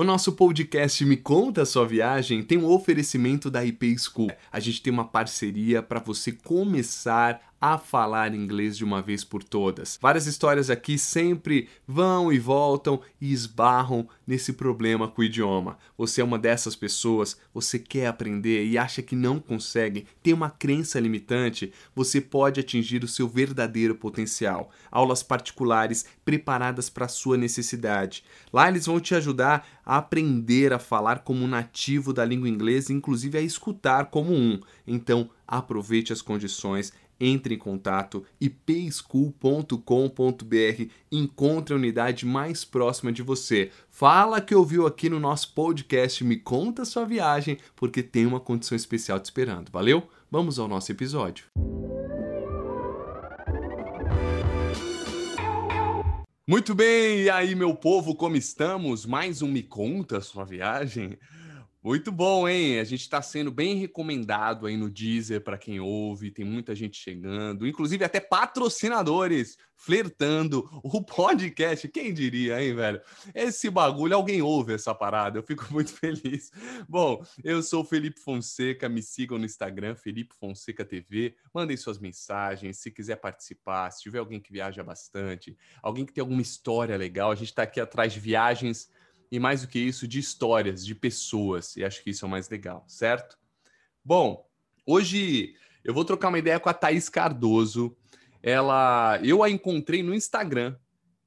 O nosso podcast Me Conta a Sua Viagem tem um oferecimento da IP School. A gente tem uma parceria para você começar a falar inglês de uma vez por todas. Várias histórias aqui sempre vão e voltam e esbarram nesse problema com o idioma. Você é uma dessas pessoas, você quer aprender e acha que não consegue, tem uma crença limitante, você pode atingir o seu verdadeiro potencial. Aulas particulares preparadas para sua necessidade. Lá eles vão te ajudar a aprender a falar como um nativo da língua inglesa, inclusive a escutar como um. Então, aproveite as condições entre em contato ipschool.com.br, encontre a unidade mais próxima de você. Fala que ouviu aqui no nosso podcast, me conta sua viagem, porque tem uma condição especial te esperando. Valeu? Vamos ao nosso episódio. Muito bem, e aí, meu povo, como estamos? Mais um Me Conta Sua Viagem? Muito bom, hein? A gente está sendo bem recomendado aí no Deezer para quem ouve, tem muita gente chegando, inclusive até patrocinadores flertando o podcast. Quem diria, hein, velho? Esse bagulho, alguém ouve essa parada, eu fico muito feliz. Bom, eu sou Felipe Fonseca, me sigam no Instagram, Felipe Fonseca TV, mandem suas mensagens, se quiser participar, se tiver alguém que viaja bastante, alguém que tem alguma história legal, a gente está aqui atrás de viagens e mais do que isso, de histórias, de pessoas. E acho que isso é o mais legal, certo? Bom, hoje eu vou trocar uma ideia com a Thaís Cardoso. Ela, eu a encontrei no Instagram,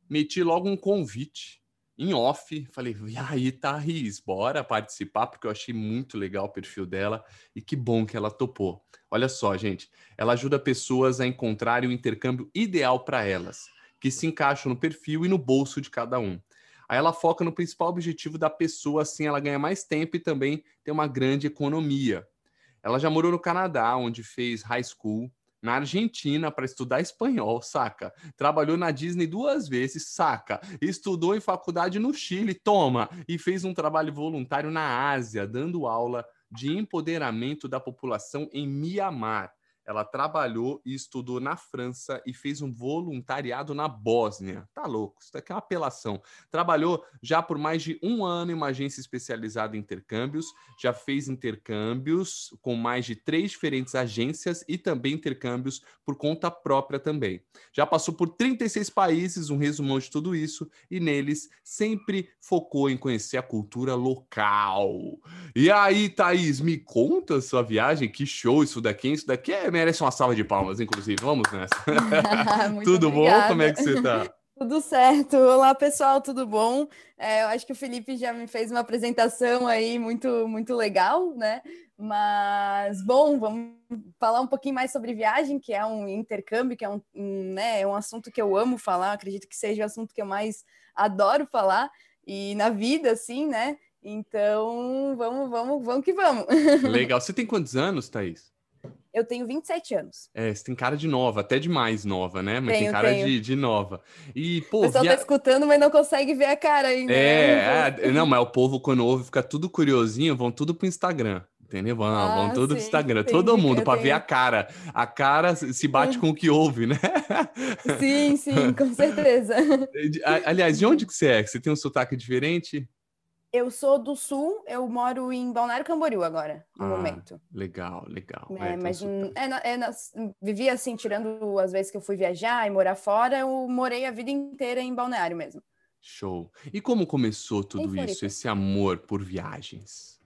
meti logo um convite em off, falei, e aí, Thaís, bora participar, porque eu achei muito legal o perfil dela e que bom que ela topou. Olha só, gente, ela ajuda pessoas a encontrarem o intercâmbio ideal para elas, que se encaixam no perfil e no bolso de cada um. Aí ela foca no principal objetivo da pessoa, assim ela ganha mais tempo e também tem uma grande economia. Ela já morou no Canadá, onde fez high school, na Argentina para estudar espanhol, saca? Trabalhou na Disney duas vezes, saca? Estudou em faculdade no Chile, toma, e fez um trabalho voluntário na Ásia, dando aula de empoderamento da população em Mianmar. Ela trabalhou e estudou na França e fez um voluntariado na Bósnia. Tá louco, isso daqui é uma apelação. Trabalhou já por mais de um ano em uma agência especializada em intercâmbios, já fez intercâmbios com mais de três diferentes agências e também intercâmbios por conta própria também. Já passou por 36 países, um resumão de tudo isso, e neles sempre focou em conhecer a cultura local. E aí, Thaís, me conta a sua viagem, que show isso daqui, isso daqui é merece uma salva de palmas, inclusive. Vamos nessa. tudo obrigada. bom? Como é que você está? Tudo certo. Olá, pessoal, tudo bom? É, eu acho que o Felipe já me fez uma apresentação aí muito, muito legal, né? Mas, bom, vamos falar um pouquinho mais sobre viagem, que é um intercâmbio, que é um, um, né, é um assunto que eu amo falar, acredito que seja o assunto que eu mais adoro falar, e na vida, assim, né? Então, vamos, vamos, vamos que vamos. Legal. Você tem quantos anos, Thaís? Eu tenho 27 anos. É, você tem cara de nova, até demais nova, né? Mas tenho, tem cara de, de, nova. E, pô, o pessoal via... tá escutando, mas não consegue ver a cara ainda. É, né? é, não, mas o povo, quando ouve, fica tudo curiosinho, vão tudo pro Instagram. Entendeu? Vão, ah, vão tudo sim, pro Instagram. Todo mundo para ver a cara. A cara se bate com o que ouve, né? Sim, sim, com certeza. Aliás, de onde que você é? Você tem um sotaque diferente? Eu sou do sul, eu moro em Balneário Camboriú agora, no ah, momento. Legal, legal. É, é mas é, é, vivi assim, tirando as vezes que eu fui viajar e morar fora, eu morei a vida inteira em Balneário mesmo. Show. E como começou tudo isso, esse amor por viagens?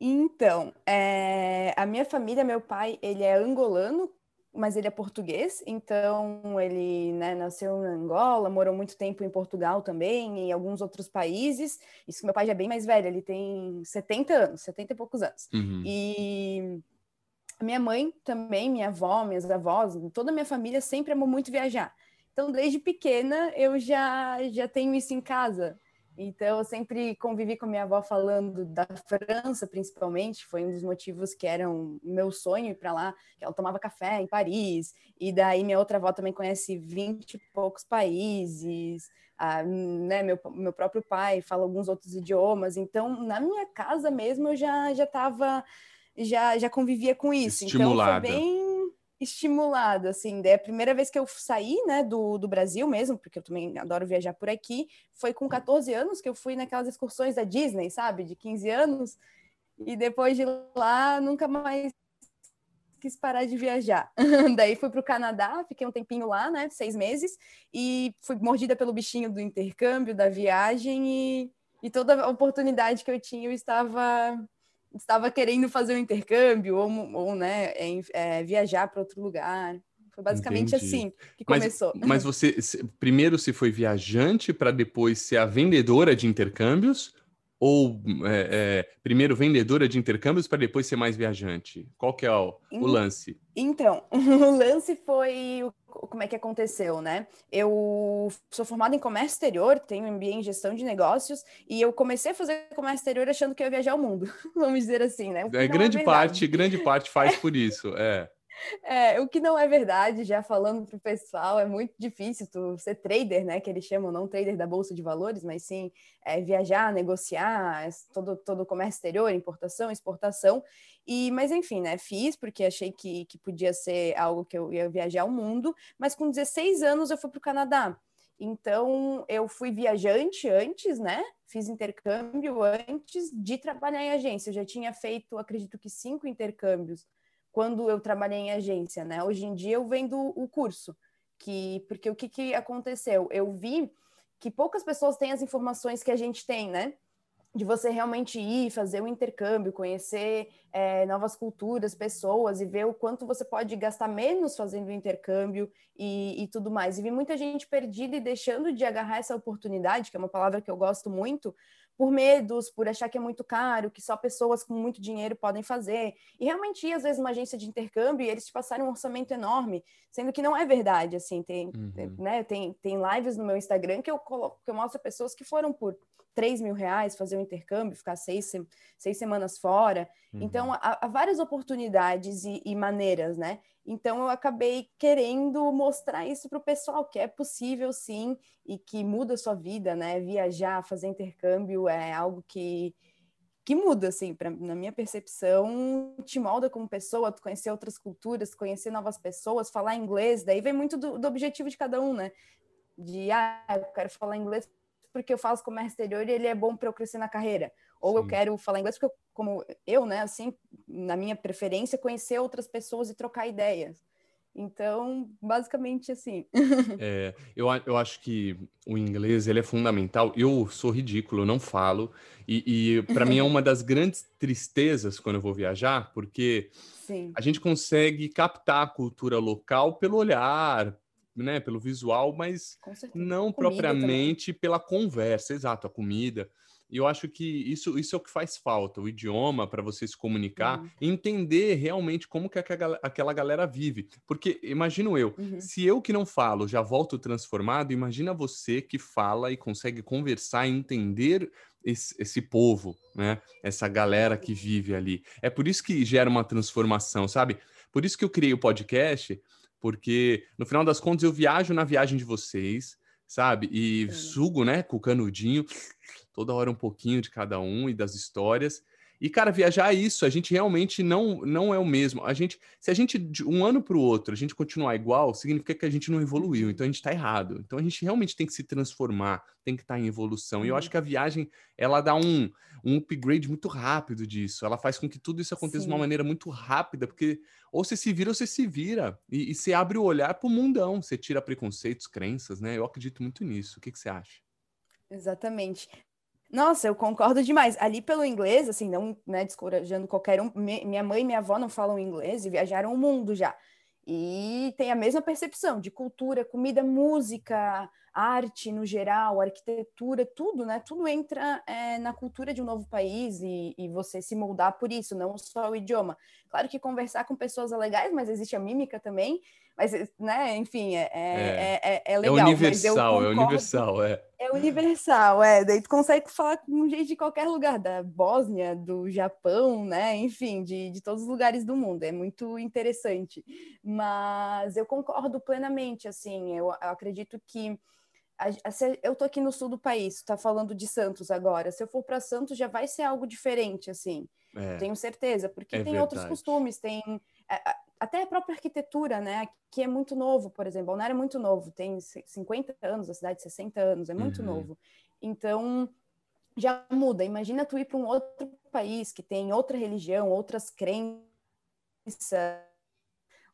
Então, é, a minha família, meu pai, ele é angolano, mas ele é português, então ele né, nasceu em Angola, morou muito tempo em Portugal também, em alguns outros países. Isso que meu pai já é bem mais velho, ele tem 70 anos, 70 e poucos anos. Uhum. E minha mãe também, minha avó, minhas avós, toda a minha família sempre amou muito viajar. Então, desde pequena, eu já, já tenho isso em casa. Então, eu sempre convivi com minha avó falando da França, principalmente, foi um dos motivos que era um meu sonho ir para lá, que ela tomava café em Paris, e daí minha outra avó também conhece vinte e poucos países, ah, né, meu, meu próprio pai fala alguns outros idiomas, então, na minha casa mesmo, eu já já estava, já, já convivia com isso. Estimulada. Então, foi bem estimulado, assim. Daí a primeira vez que eu saí, né, do, do Brasil mesmo, porque eu também adoro viajar por aqui, foi com 14 anos que eu fui naquelas excursões da Disney, sabe? De 15 anos. E depois de lá, nunca mais quis parar de viajar. Daí fui para o Canadá, fiquei um tempinho lá, né, seis meses, e fui mordida pelo bichinho do intercâmbio, da viagem, e, e toda oportunidade que eu tinha, eu estava estava querendo fazer um intercâmbio ou, ou né, é, viajar para outro lugar. Foi basicamente Entendi. assim que começou. Mas, mas você primeiro se foi viajante para depois ser a vendedora de intercâmbios? Ou é, é, primeiro vendedora de intercâmbios para depois ser mais viajante? Qual que é o, o lance? Então, o lance foi como é que aconteceu, né? Eu sou formada em comércio exterior, tenho MBA em gestão de negócios e eu comecei a fazer comércio exterior achando que eu ia viajar o mundo, vamos dizer assim, né? É, grande é parte, grande parte faz por isso, é. É, o que não é verdade, já falando para o pessoal, é muito difícil tu ser trader, né? Que eles chamam, não trader da Bolsa de Valores, mas sim é, viajar, negociar, todo, todo o comércio exterior, importação, exportação. E, mas enfim, né? Fiz porque achei que, que podia ser algo que eu ia viajar ao mundo, mas com 16 anos eu fui para o Canadá. Então, eu fui viajante antes, né? Fiz intercâmbio antes de trabalhar em agência. Eu já tinha feito, acredito que, cinco intercâmbios quando eu trabalhei em agência, né? Hoje em dia eu vendo o curso, que porque o que, que aconteceu? Eu vi que poucas pessoas têm as informações que a gente tem, né? De você realmente ir, fazer o um intercâmbio, conhecer é, novas culturas, pessoas e ver o quanto você pode gastar menos fazendo o intercâmbio e, e tudo mais. E vi muita gente perdida e deixando de agarrar essa oportunidade, que é uma palavra que eu gosto muito, por medos, por achar que é muito caro, que só pessoas com muito dinheiro podem fazer. E realmente ir, às vezes, uma agência de intercâmbio e eles te passarem um orçamento enorme, sendo que não é verdade, assim, tem, uhum. tem, né, tem, tem lives no meu Instagram que eu, coloco, que eu mostro pessoas que foram por 3 mil reais fazer um intercâmbio, ficar seis, seis semanas fora. Uhum. Então, há, há, várias oportunidades e, e maneiras, né? Então eu acabei querendo mostrar isso para o pessoal, que é possível sim, e que muda a sua vida, né? Viajar, fazer intercâmbio é algo que, que muda, assim, pra, na minha percepção, te molda como pessoa, conhecer outras culturas, conhecer novas pessoas, falar inglês, daí vem muito do, do objetivo de cada um, né? De, ah, eu quero falar inglês porque eu faço comércio exterior e ele é bom para eu crescer na carreira. Ou Sim. eu quero falar inglês porque, eu, como eu, né, assim, na minha preferência, conhecer outras pessoas e trocar ideias. Então, basicamente assim. é, eu, eu acho que o inglês ele é fundamental. Eu sou ridículo, eu não falo. E, e para mim é uma das grandes tristezas quando eu vou viajar, porque Sim. a gente consegue captar a cultura local pelo olhar, né, pelo visual, mas não propriamente também. pela conversa. Exato, a comida. E eu acho que isso, isso é o que faz falta, o idioma para você se comunicar, uhum. entender realmente como que aquela, aquela galera vive. Porque imagino eu, uhum. se eu que não falo já volto transformado, imagina você que fala e consegue conversar e entender esse, esse, povo, né? Essa galera que vive ali. É por isso que gera uma transformação, sabe? Por isso que eu criei o podcast, porque no final das contas eu viajo na viagem de vocês, sabe? E sugo, né, com o canudinho toda hora um pouquinho de cada um e das histórias. E, cara, viajar é isso, a gente realmente não, não é o mesmo. A gente, se a gente, de um ano para o outro, a gente continuar igual, significa que a gente não evoluiu, então a gente está errado. Então a gente realmente tem que se transformar, tem que estar tá em evolução. E eu acho uhum. que a viagem, ela dá um, um upgrade muito rápido disso. Ela faz com que tudo isso aconteça Sim. de uma maneira muito rápida, porque ou você se vira ou você se vira. E, e você abre o olhar para o mundão, você tira preconceitos, crenças, né? Eu acredito muito nisso. O que, que você acha? Exatamente. Nossa, eu concordo demais. Ali pelo inglês, assim, não né, descorajando qualquer um, minha mãe e minha avó não falam inglês e viajaram o mundo já. E tem a mesma percepção de cultura, comida, música, arte no geral, arquitetura, tudo, né? Tudo entra é, na cultura de um novo país e, e, você se moldar por isso, não só o idioma. Claro que conversar com pessoas é legais, mas existe a mímica também. Mas, né, enfim, é, é, é, é legal. É universal, é universal, é. É universal, é. Daí tu consegue falar com um jeito de qualquer lugar, da Bósnia, do Japão, né? Enfim, de, de todos os lugares do mundo. É muito interessante. Mas eu concordo plenamente, assim, eu, eu acredito que eu tô aqui no sul do país, tá falando de Santos agora. Se eu for para Santos, já vai ser algo diferente, assim. É, tenho certeza, porque é tem verdade. outros costumes, tem até a própria arquitetura, né? Que é muito novo, por exemplo. Balneário é muito novo, tem 50 anos, a cidade 60 anos, é muito uhum. novo. Então, já muda. Imagina tu ir para um outro país que tem outra religião, outras crenças,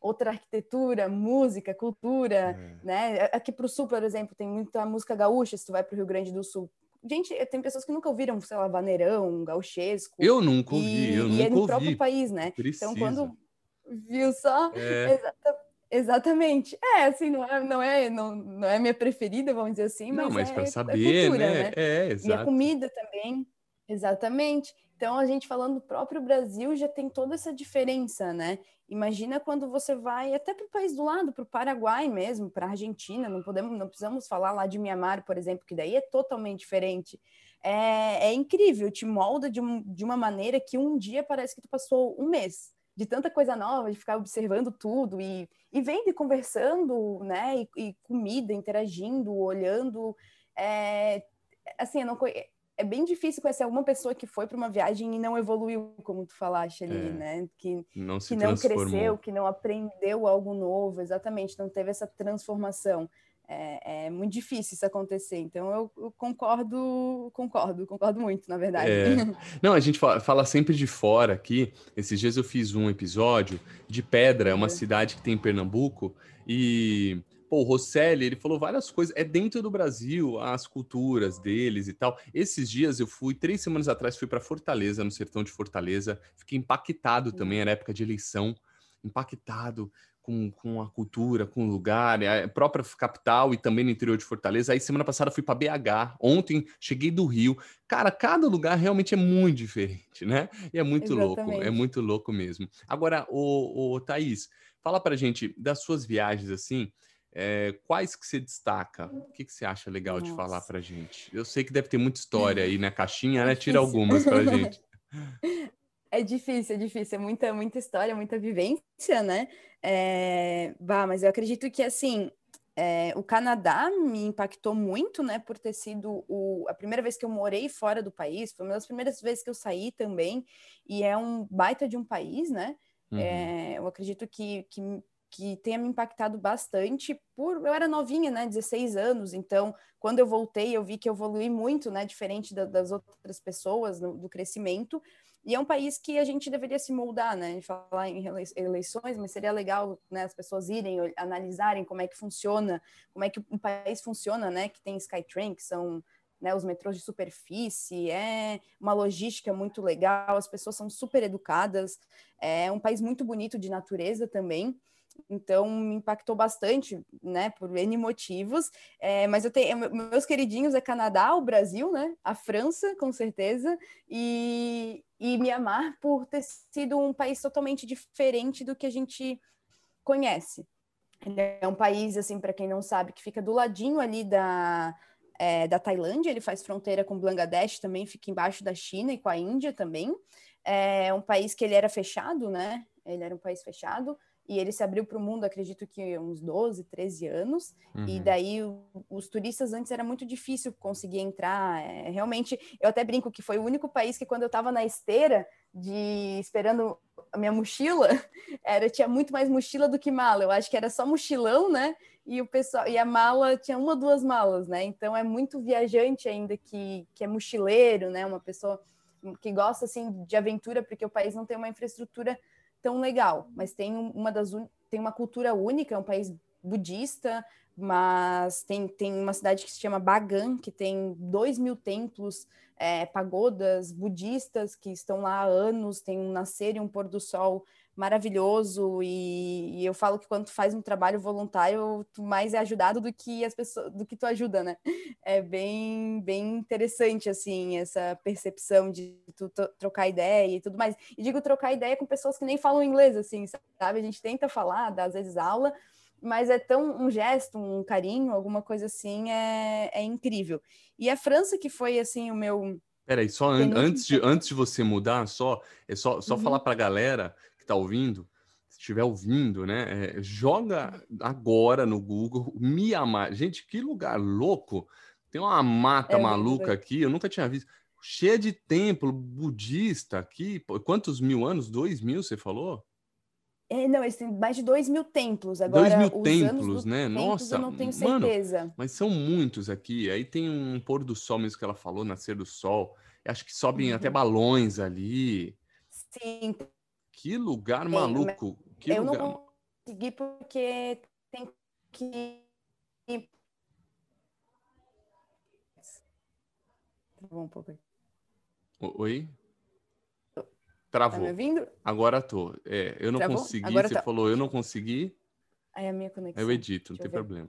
outra arquitetura, música, cultura, é. né? Aqui para o sul, por exemplo, tem muita música gaúcha, se tu vai para o Rio Grande do Sul. Gente, tem pessoas que nunca ouviram, sei lá, vaneirão, gauchesco. Eu nunca ouvi, e, eu nunca ouvi. E é no ouvi. próprio país, né? Precisa. Então, quando viu só, é. exatamente. É, assim, não é, não é, não, não é minha preferida, vamos dizer assim, mas, não, mas é, para é saber, cultura, né? né? É, exato. E a comida também, exatamente. Então, a gente falando do próprio Brasil já tem toda essa diferença, né? Imagina quando você vai até para o país do lado, para o Paraguai mesmo, para a Argentina, não podemos, não precisamos falar lá de Mianmar, por exemplo, que daí é totalmente diferente. É, é incrível, te molda de, um, de uma maneira que um dia parece que tu passou um mês de tanta coisa nova, de ficar observando tudo e, e vendo e conversando, né? E, e comida, interagindo, olhando. É, assim, não é bem difícil conhecer alguma pessoa que foi para uma viagem e não evoluiu, como tu falaste ali, é, né? Que não, que não cresceu, que não aprendeu algo novo, exatamente, não teve essa transformação. É, é muito difícil isso acontecer. Então eu, eu, concordo, concordo, concordo muito, na verdade. É. Não, a gente fala, fala, sempre de fora aqui. Esses dias eu fiz um episódio de Pedra, é uma cidade que tem em Pernambuco, e Pô, o Rosselli, ele falou várias coisas. É dentro do Brasil, as culturas deles e tal. Esses dias eu fui, três semanas atrás, fui para Fortaleza, no sertão de Fortaleza. Fiquei impactado também, era época de eleição. Impactado com, com a cultura, com o lugar, é a própria capital e também no interior de Fortaleza. Aí semana passada fui para BH, ontem cheguei do Rio. Cara, cada lugar realmente é muito diferente, né? E é muito Exatamente. louco, é muito louco mesmo. Agora, o, o Thaís, fala pra gente das suas viagens assim, é, quais que você destaca? O que, que você acha legal Nossa. de falar para gente? Eu sei que deve ter muita história aí na caixinha, é né? Tira algumas para gente. É difícil, é difícil, é muita, muita história, muita vivência, né? É... Bah, mas eu acredito que, assim, é... o Canadá me impactou muito, né? Por ter sido o... a primeira vez que eu morei fora do país, foi uma das primeiras vezes que eu saí também, e é um baita de um país, né? Uhum. É... eu acredito que, que que tenha me impactado bastante por eu era novinha, né, 16 anos, então quando eu voltei eu vi que eu evolui muito, né, diferente da, das outras pessoas no, do crescimento. E é um país que a gente deveria se moldar, né? Falar em eleições, mas seria legal, né, as pessoas irem analisarem como é que funciona, como é que um país funciona, né, que tem Skytrain, que são né, os metrôs de superfície, é uma logística muito legal, as pessoas são super educadas, é um país muito bonito de natureza também. Então, me impactou bastante, né, por N motivos. É, mas eu tenho, meus queridinhos é Canadá, o Brasil, né, a França, com certeza, e, e Mianmar por ter sido um país totalmente diferente do que a gente conhece. É um país, assim, para quem não sabe, que fica do ladinho ali da, é, da Tailândia, ele faz fronteira com Bangladesh também, fica embaixo da China e com a Índia também. É um país que ele era fechado, né? Ele era um país fechado, e ele se abriu para o mundo, acredito que uns 12, 13 anos, uhum. e daí os turistas antes era muito difícil conseguir entrar, é, realmente, eu até brinco que foi o único país que quando eu estava na esteira, de esperando a minha mochila, era tinha muito mais mochila do que mala, eu acho que era só mochilão, né, e o pessoal, e a mala tinha uma, duas malas, né, então é muito viajante ainda que, que é mochileiro, né, uma pessoa que gosta, assim, de aventura, porque o país não tem uma infraestrutura tão legal, mas tem uma das tem uma cultura única, é um país budista, mas tem, tem uma cidade que se chama Bagan, que tem dois mil templos, é, pagodas budistas que estão lá há anos, tem um nascer e um pôr do sol maravilhoso e, e, eu falo que quando tu faz um trabalho voluntário, tu mais é ajudado do que as pessoas, do que tu ajuda, né? É bem, bem interessante assim essa percepção de tu trocar ideia e tudo mais. E digo trocar ideia com pessoas que nem falam inglês, assim, sabe? A gente tenta falar, dá às vezes aula, mas é tão um gesto, um carinho, alguma coisa assim, é, é incrível. E a França que foi assim o meu Peraí, só an antes, de, antes de você mudar, só é só, só uhum. falar para a galera que está ouvindo, se estiver ouvindo, né? É, joga agora no Google Mianmar. Gente, que lugar louco! Tem uma mata é maluca aqui, eu nunca tinha visto. Cheia de templo budista aqui. Quantos mil anos? Dois mil, você falou? É, não, eles têm mais de dois mil templos. Agora, dois mil templos, né? Nossa, eu não tenho certeza. Mano, mas são muitos aqui. Aí tem um pôr do sol mesmo que ela falou, nascer do sol. Acho que sobem uhum. até balões ali. Sim. Que lugar maluco. Que eu lugar... não consegui porque tem que. Travou um pouco aí. Oi? Travou. Tá me ouvindo? Agora tô. É, eu não Travou? consegui. Agora você tá. falou, eu não consegui. Aí a minha conexão. Eu edito, não tem problema.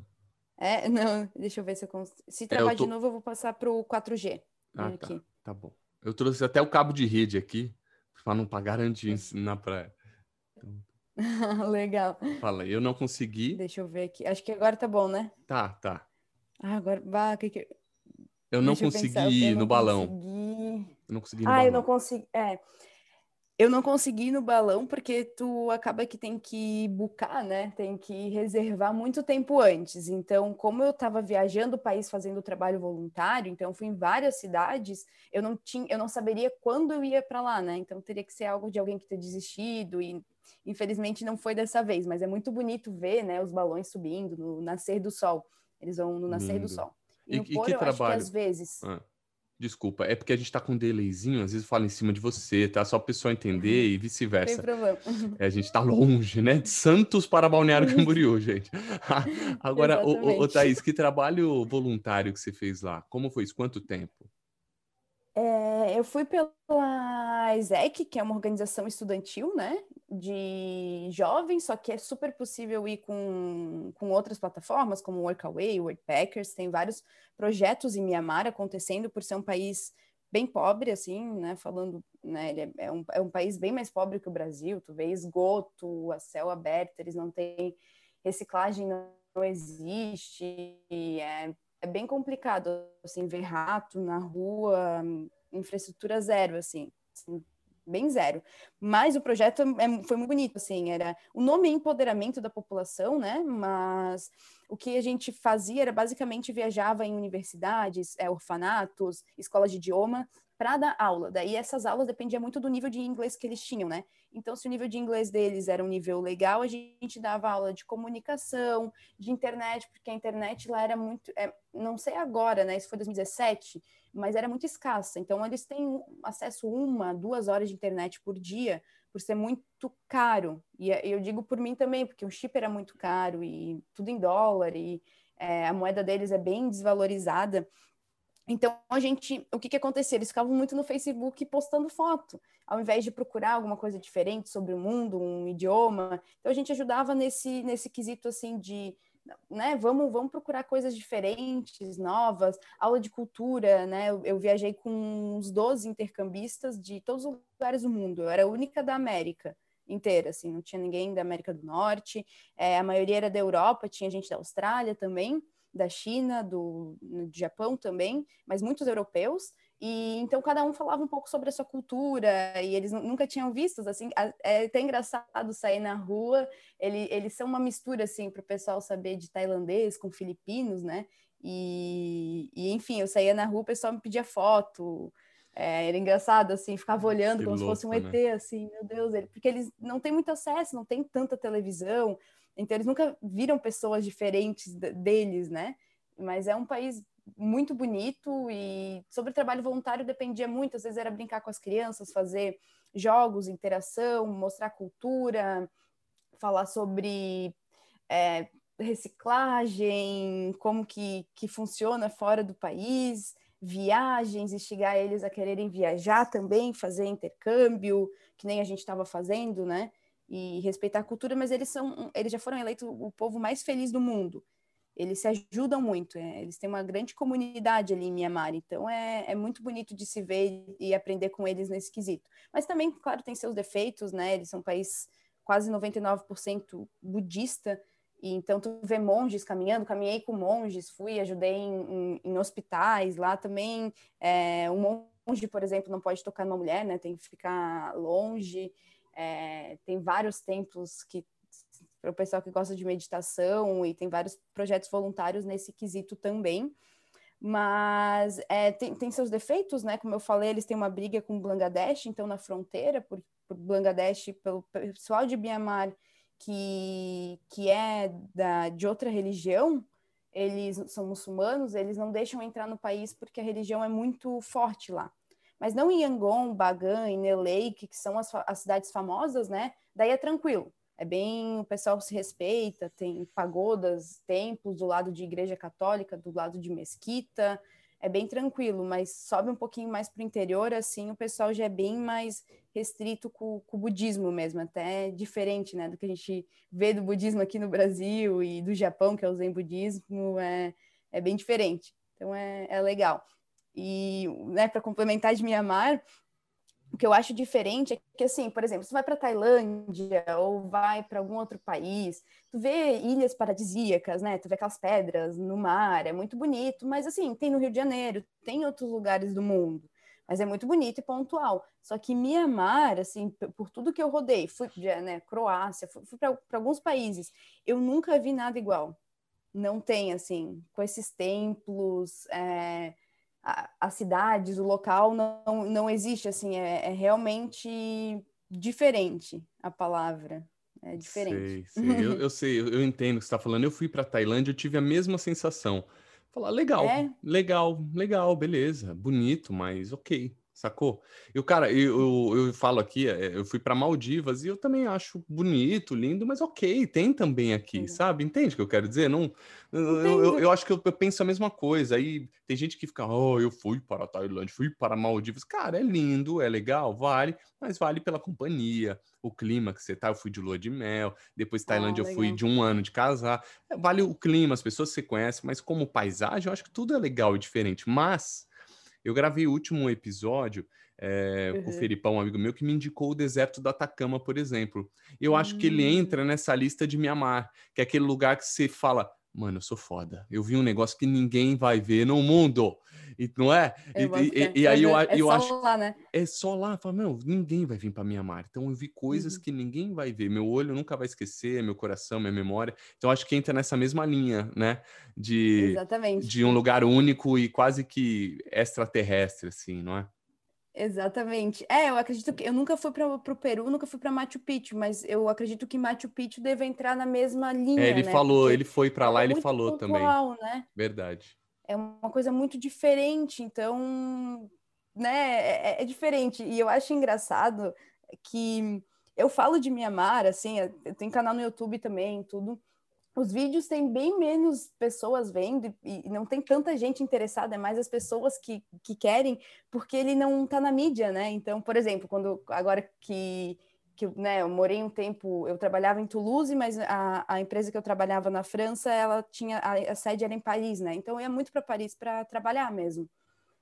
É, não, deixa eu ver se eu consigo. Se travar é, tô... de novo, eu vou passar pro 4G. Ah, tá. Tá bom. Eu trouxe até o cabo de rede aqui, para não pagar antes na praia. Legal. Fala, eu não consegui. Deixa eu ver aqui. Acho que agora tá bom, né? Tá, tá. Ah, agora. Bah, que que... Eu não Deixa consegui eu ir no balão. Consegui... Eu não consegui no ah, balão. eu não consegui. É. Eu não consegui ir no balão porque tu acaba que tem que bucar, né? Tem que reservar muito tempo antes. Então, como eu estava viajando o país fazendo trabalho voluntário, então fui em várias cidades, eu não tinha, eu não saberia quando eu ia para lá, né? Então teria que ser algo de alguém que ter desistido e infelizmente não foi dessa vez, mas é muito bonito ver, né, os balões subindo no nascer do sol. Eles vão no nascer Lindo. do sol. E, e no pôr, eu trabalho? acho que às vezes ah. Desculpa, é porque a gente tá com um delayzinho, às vezes fala em cima de você, tá? Só a pessoa entender e vice-versa. Tem problema. É, a gente tá longe, né? De Santos para Balneário Camboriú, gente. Agora, ô, ô, Thaís, que trabalho voluntário que você fez lá? Como foi isso? Quanto tempo? É, eu fui pela ESEC, que é uma organização estudantil, né, de jovens, só que é super possível ir com, com outras plataformas, como Workaway, Workpackers, tem vários projetos em Mianmar acontecendo por ser um país bem pobre, assim, né, falando, né, ele é, é, um, é um país bem mais pobre que o Brasil, tu vê esgoto, a céu aberto, eles não têm reciclagem, não, existe, é é bem complicado, assim, ver rato na rua, infraestrutura zero, assim, assim bem zero. Mas o projeto é, foi muito bonito, assim, era o nome é empoderamento da população, né? Mas o que a gente fazia era basicamente viajava em universidades, é, orfanatos, escolas de idioma para dar aula. Daí essas aulas dependiam muito do nível de inglês que eles tinham, né? Então, se o nível de inglês deles era um nível legal, a gente dava aula de comunicação, de internet, porque a internet lá era muito, é, não sei agora, né? Isso foi 2017, mas era muito escassa. Então, eles têm acesso uma, duas horas de internet por dia, por ser muito caro. E eu digo por mim também, porque o chip era muito caro e tudo em dólar e é, a moeda deles é bem desvalorizada. Então, a gente, o que que acontecia? Eles ficavam muito no Facebook postando foto, ao invés de procurar alguma coisa diferente sobre o mundo, um idioma. Então, a gente ajudava nesse, nesse quesito, assim, de, né, vamos, vamos procurar coisas diferentes, novas, aula de cultura, né? Eu, eu viajei com uns 12 intercambistas de todos os lugares do mundo, eu era a única da América inteira, assim, não tinha ninguém da América do Norte, é, a maioria era da Europa, tinha gente da Austrália também, da China, do, do Japão também, mas muitos europeus. E então cada um falava um pouco sobre a sua cultura e eles nunca tinham visto assim. É até engraçado sair na rua. Ele, eles são uma mistura assim para o pessoal saber de tailandês com filipinos, né? E, e, enfim, eu saía na rua, o pessoal me pedia foto. É, era engraçado, assim, ficava olhando que como louco, se fosse um ET, né? assim, meu Deus, ele, porque eles não têm muito acesso, não tem tanta televisão, então, eles nunca viram pessoas diferentes deles, né? Mas é um país muito bonito e sobre trabalho voluntário dependia muito. Às vezes era brincar com as crianças, fazer jogos, interação, mostrar cultura, falar sobre é, reciclagem, como que, que funciona fora do país, viagens, instigar eles a quererem viajar também, fazer intercâmbio, que nem a gente estava fazendo, né? E respeitar a cultura, mas eles são, eles já foram eleitos o povo mais feliz do mundo. Eles se ajudam muito, é, eles têm uma grande comunidade ali em Mianmar, então é, é muito bonito de se ver e aprender com eles nesse quesito. Mas também, claro, tem seus defeitos, né? Eles são um país quase 99% budista, e então tu vê monges caminhando, caminhei com monges, fui, ajudei em, em, em hospitais lá também. É, um monge, por exemplo, não pode tocar numa mulher, né? Tem que ficar longe. É, tem vários templos que para o pessoal que gosta de meditação e tem vários projetos voluntários nesse quesito também. Mas é, tem, tem seus defeitos, né? Como eu falei, eles têm uma briga com Bangladesh, então na fronteira, por, por Bangladesh, pelo pessoal de Myanmar que, que é da, de outra religião, eles são muçulmanos, eles não deixam entrar no país porque a religião é muito forte lá. Mas não em Yangon, Bagan, em Lake, que são as, as cidades famosas, né? Daí é tranquilo. É bem, o pessoal se respeita, tem pagodas, templos do lado de igreja católica, do lado de mesquita, é bem tranquilo, mas sobe um pouquinho mais para o interior, assim, o pessoal já é bem mais restrito com, com, o budismo mesmo, até diferente, né, do que a gente vê do budismo aqui no Brasil e do Japão, que é o Zen budismo, é, é bem diferente. Então é, é legal. E, né, para complementar de Mianmar, o que eu acho diferente é que, assim, por exemplo, você vai para Tailândia ou vai para algum outro país, tu vê ilhas paradisíacas, né? Tu vê aquelas pedras no mar, é muito bonito, mas assim, tem no Rio de Janeiro, tem em outros lugares do mundo, mas é muito bonito e pontual. Só que Mianmar, assim, por tudo que eu rodei, fui, né, Croácia, fui, fui para alguns países, eu nunca vi nada igual. Não tem, assim, com esses templos, é, as cidades, o local não, não existe, assim, é, é realmente diferente a palavra. É diferente. Sei, sei. eu, eu, sei, eu entendo o que você está falando. Eu fui para Tailândia, eu tive a mesma sensação. Falar, legal, é? legal, legal, beleza, bonito, mas ok sacou? E o cara, eu, eu, eu, falo aqui, é, eu fui para Maldivas e eu também acho bonito, lindo, mas ok, tem também aqui, sabe? Entende o que eu quero dizer? Não, eu, eu, eu, acho que eu, penso a mesma coisa. Aí tem gente que fica, oh, eu fui para a Tailândia, fui para Maldivas. Cara, é lindo, é legal, vale, mas vale pela companhia, o clima que você tá. Eu fui de lua de mel, depois ah, Tailândia ah, eu fui de um ano de casar. É, vale o clima, as pessoas que você conhece, mas como paisagem, eu acho que tudo é legal e diferente. Mas eu gravei o último episódio é, uhum. com o Felipão, um amigo meu, que me indicou o deserto do Atacama, por exemplo. Eu uhum. acho que ele hum. entra nessa lista de Mianmar, que é aquele lugar que você fala, mano, eu sou foda. Eu vi um negócio que ninguém vai ver no mundo. E, não é? E, e, e, aí eu, é eu acho. Lá, né? É só lá. Fala, meu, ninguém vai vir para Mianmar. Então eu vi coisas uhum. que ninguém vai ver. Meu olho nunca vai esquecer, meu coração, minha memória. Então acho que entra nessa mesma linha, né? De, Exatamente. de um lugar único e quase que extraterrestre, assim, não é? Exatamente. É, eu acredito que eu nunca fui para o Peru, nunca fui para Machu Picchu, mas eu acredito que Machu Picchu deve entrar na mesma linha. É, ele né? falou, Porque ele foi para lá, é ele falou pontual, também. Né? Verdade. É uma coisa muito diferente, então, né, é, é diferente. E eu acho engraçado que eu falo de Mianmar, assim, eu tenho canal no YouTube também, tudo os vídeos têm bem menos pessoas vendo e não tem tanta gente interessada, é mais as pessoas que, que querem, porque ele não está na mídia, né? Então, por exemplo, quando agora que, que né, eu morei um tempo, eu trabalhava em Toulouse, mas a, a empresa que eu trabalhava na França, ela tinha a, a sede era em Paris, né? Então eu ia muito para Paris para trabalhar mesmo.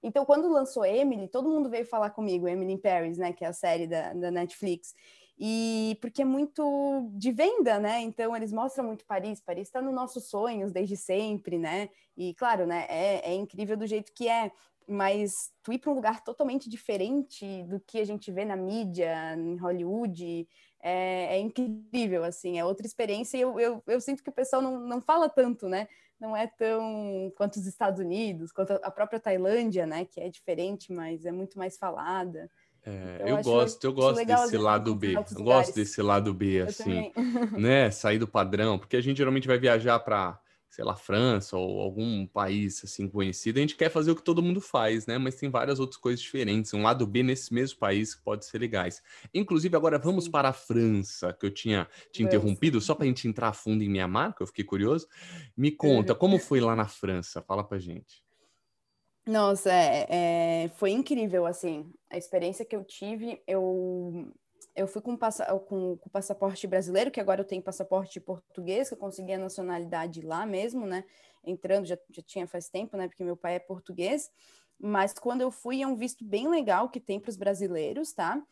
Então, quando lançou Emily, todo mundo veio falar comigo, Emily in Paris, né, que é a série da, da Netflix e porque é muito de venda, né? Então eles mostram muito Paris. Paris está nos nossos sonhos desde sempre, né? E claro, né? É, é incrível do jeito que é, mas tu ir para um lugar totalmente diferente do que a gente vê na mídia, em Hollywood, é, é incrível, assim, é outra experiência. E eu, eu, eu sinto que o pessoal não, não fala tanto, né? Não é tão quanto os Estados Unidos, quanto a própria Tailândia, né? Que é diferente, mas é muito mais falada. É, então, eu, eu gosto, eu gosto desse lado B. Eu gosto desse lado B, assim, né? Sair do padrão, porque a gente geralmente vai viajar para, sei lá, França ou algum país assim conhecido, a gente quer fazer o que todo mundo faz, né? Mas tem várias outras coisas diferentes, um lado B nesse mesmo país que pode ser legais. Inclusive, agora vamos Sim. para a França, que eu tinha te interrompido, só para a gente entrar a fundo em minha marca, eu fiquei curioso. Me conta, como foi lá na França? Fala pra gente. Nossa, é, é, foi incrível, assim, a experiência que eu tive, eu, eu fui com, passa, com, com passaporte brasileiro, que agora eu tenho passaporte português, que eu consegui a nacionalidade lá mesmo, né, entrando, já, já tinha faz tempo, né, porque meu pai é português, mas quando eu fui, é um visto bem legal que tem para os brasileiros, tá,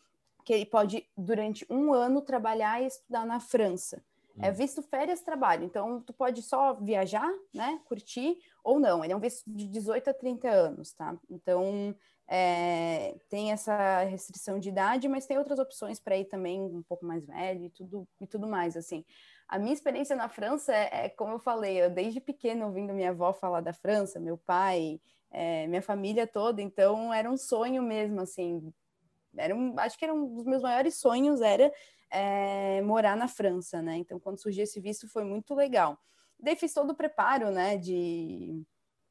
que ele pode, durante um ano, trabalhar e estudar na França. É visto férias trabalho, então tu pode só viajar, né, curtir, ou não. Ele é um visto de 18 a 30 anos, tá? Então é, tem essa restrição de idade, mas tem outras opções para ir também um pouco mais velho e tudo, e tudo mais, assim. A minha experiência na França é, é como eu falei, eu desde pequeno ouvindo minha avó falar da França, meu pai, é, minha família toda, então era um sonho mesmo, assim, era um, acho que era um dos meus maiores sonhos, era é, morar na França, né? Então, quando surgiu esse visto, foi muito legal. Daí fiz todo o preparo, né, de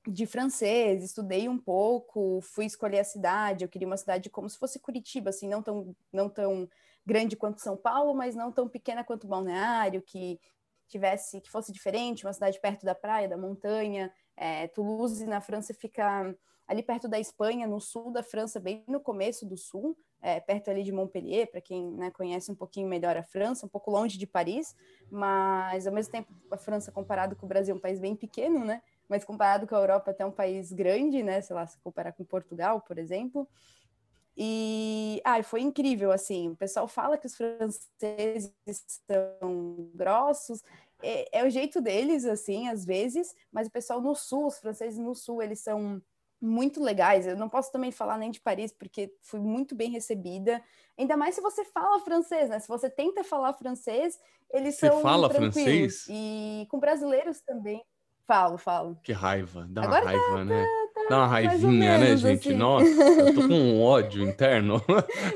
de francês, estudei um pouco, fui escolher a cidade, eu queria uma cidade como se fosse Curitiba, assim, não tão, não tão grande quanto São Paulo, mas não tão pequena quanto Balneário, que tivesse, que fosse diferente, uma cidade perto da praia, da montanha. É, Toulouse, na França, fica ali perto da Espanha, no sul da França, bem no começo do sul, é, perto ali de Montpellier, para quem né, conhece um pouquinho melhor a França, um pouco longe de Paris, mas ao mesmo tempo a França comparado com o Brasil é um país bem pequeno, né? mas comparado com a Europa, até um país grande, né? Sei lá, se comparar com Portugal, por exemplo. E ai, foi incrível, assim. O pessoal fala que os franceses são grossos, é, é, o jeito deles, assim, às vezes, mas o pessoal no sul, os franceses no sul, eles são muito legais. Eu não posso também falar nem de Paris, porque fui muito bem recebida. Ainda mais se você fala francês, né? Se você tenta falar francês, eles você são fala francês? E com brasileiros também. Falo, falo. Que raiva, dá uma Agora tá, raiva, tá, né? Tá, dá uma raivinha, né, gente? Assim. Nossa, eu tô com um ódio interno.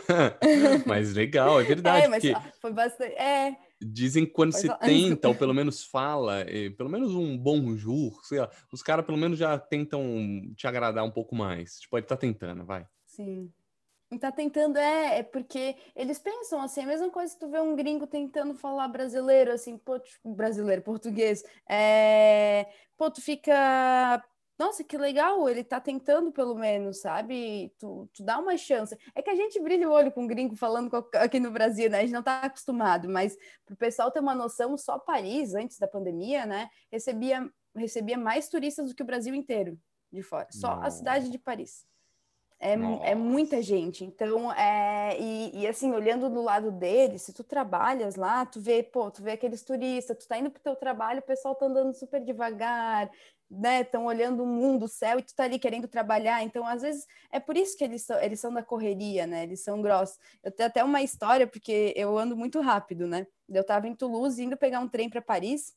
mas legal, é verdade. É, mas porque... foi bastante. É. Dizem que quando você tenta, ou pelo menos fala, pelo menos um bonjour, sei lá, os caras pelo menos já tentam te agradar um pouco mais. Tipo, ele tá tentando, vai. Sim. Tá tentando, é, é porque eles pensam assim, a mesma coisa que tu vê um gringo tentando falar brasileiro, assim, pô, tipo, brasileiro, português, é, pô, tu fica, nossa, que legal, ele tá tentando pelo menos, sabe? Tu, tu dá uma chance. É que a gente brilha o olho com um gringo falando aqui no Brasil, né? A gente não tá acostumado, mas pro pessoal ter uma noção, só Paris, antes da pandemia, né, recebia, recebia mais turistas do que o Brasil inteiro de fora, só a cidade de Paris. É, é muita gente. Então, é, e, e, assim, olhando do lado deles, se tu trabalhas lá, tu vê, pô, tu vê aqueles turistas, tu tá indo pro teu trabalho, o pessoal tá andando super devagar, né? Estão olhando o mundo, o céu, e tu tá ali querendo trabalhar. Então, às vezes, é por isso que eles são, eles são da correria, né? Eles são grossos. Eu tenho até uma história, porque eu ando muito rápido, né? Eu tava em Toulouse, indo pegar um trem para Paris,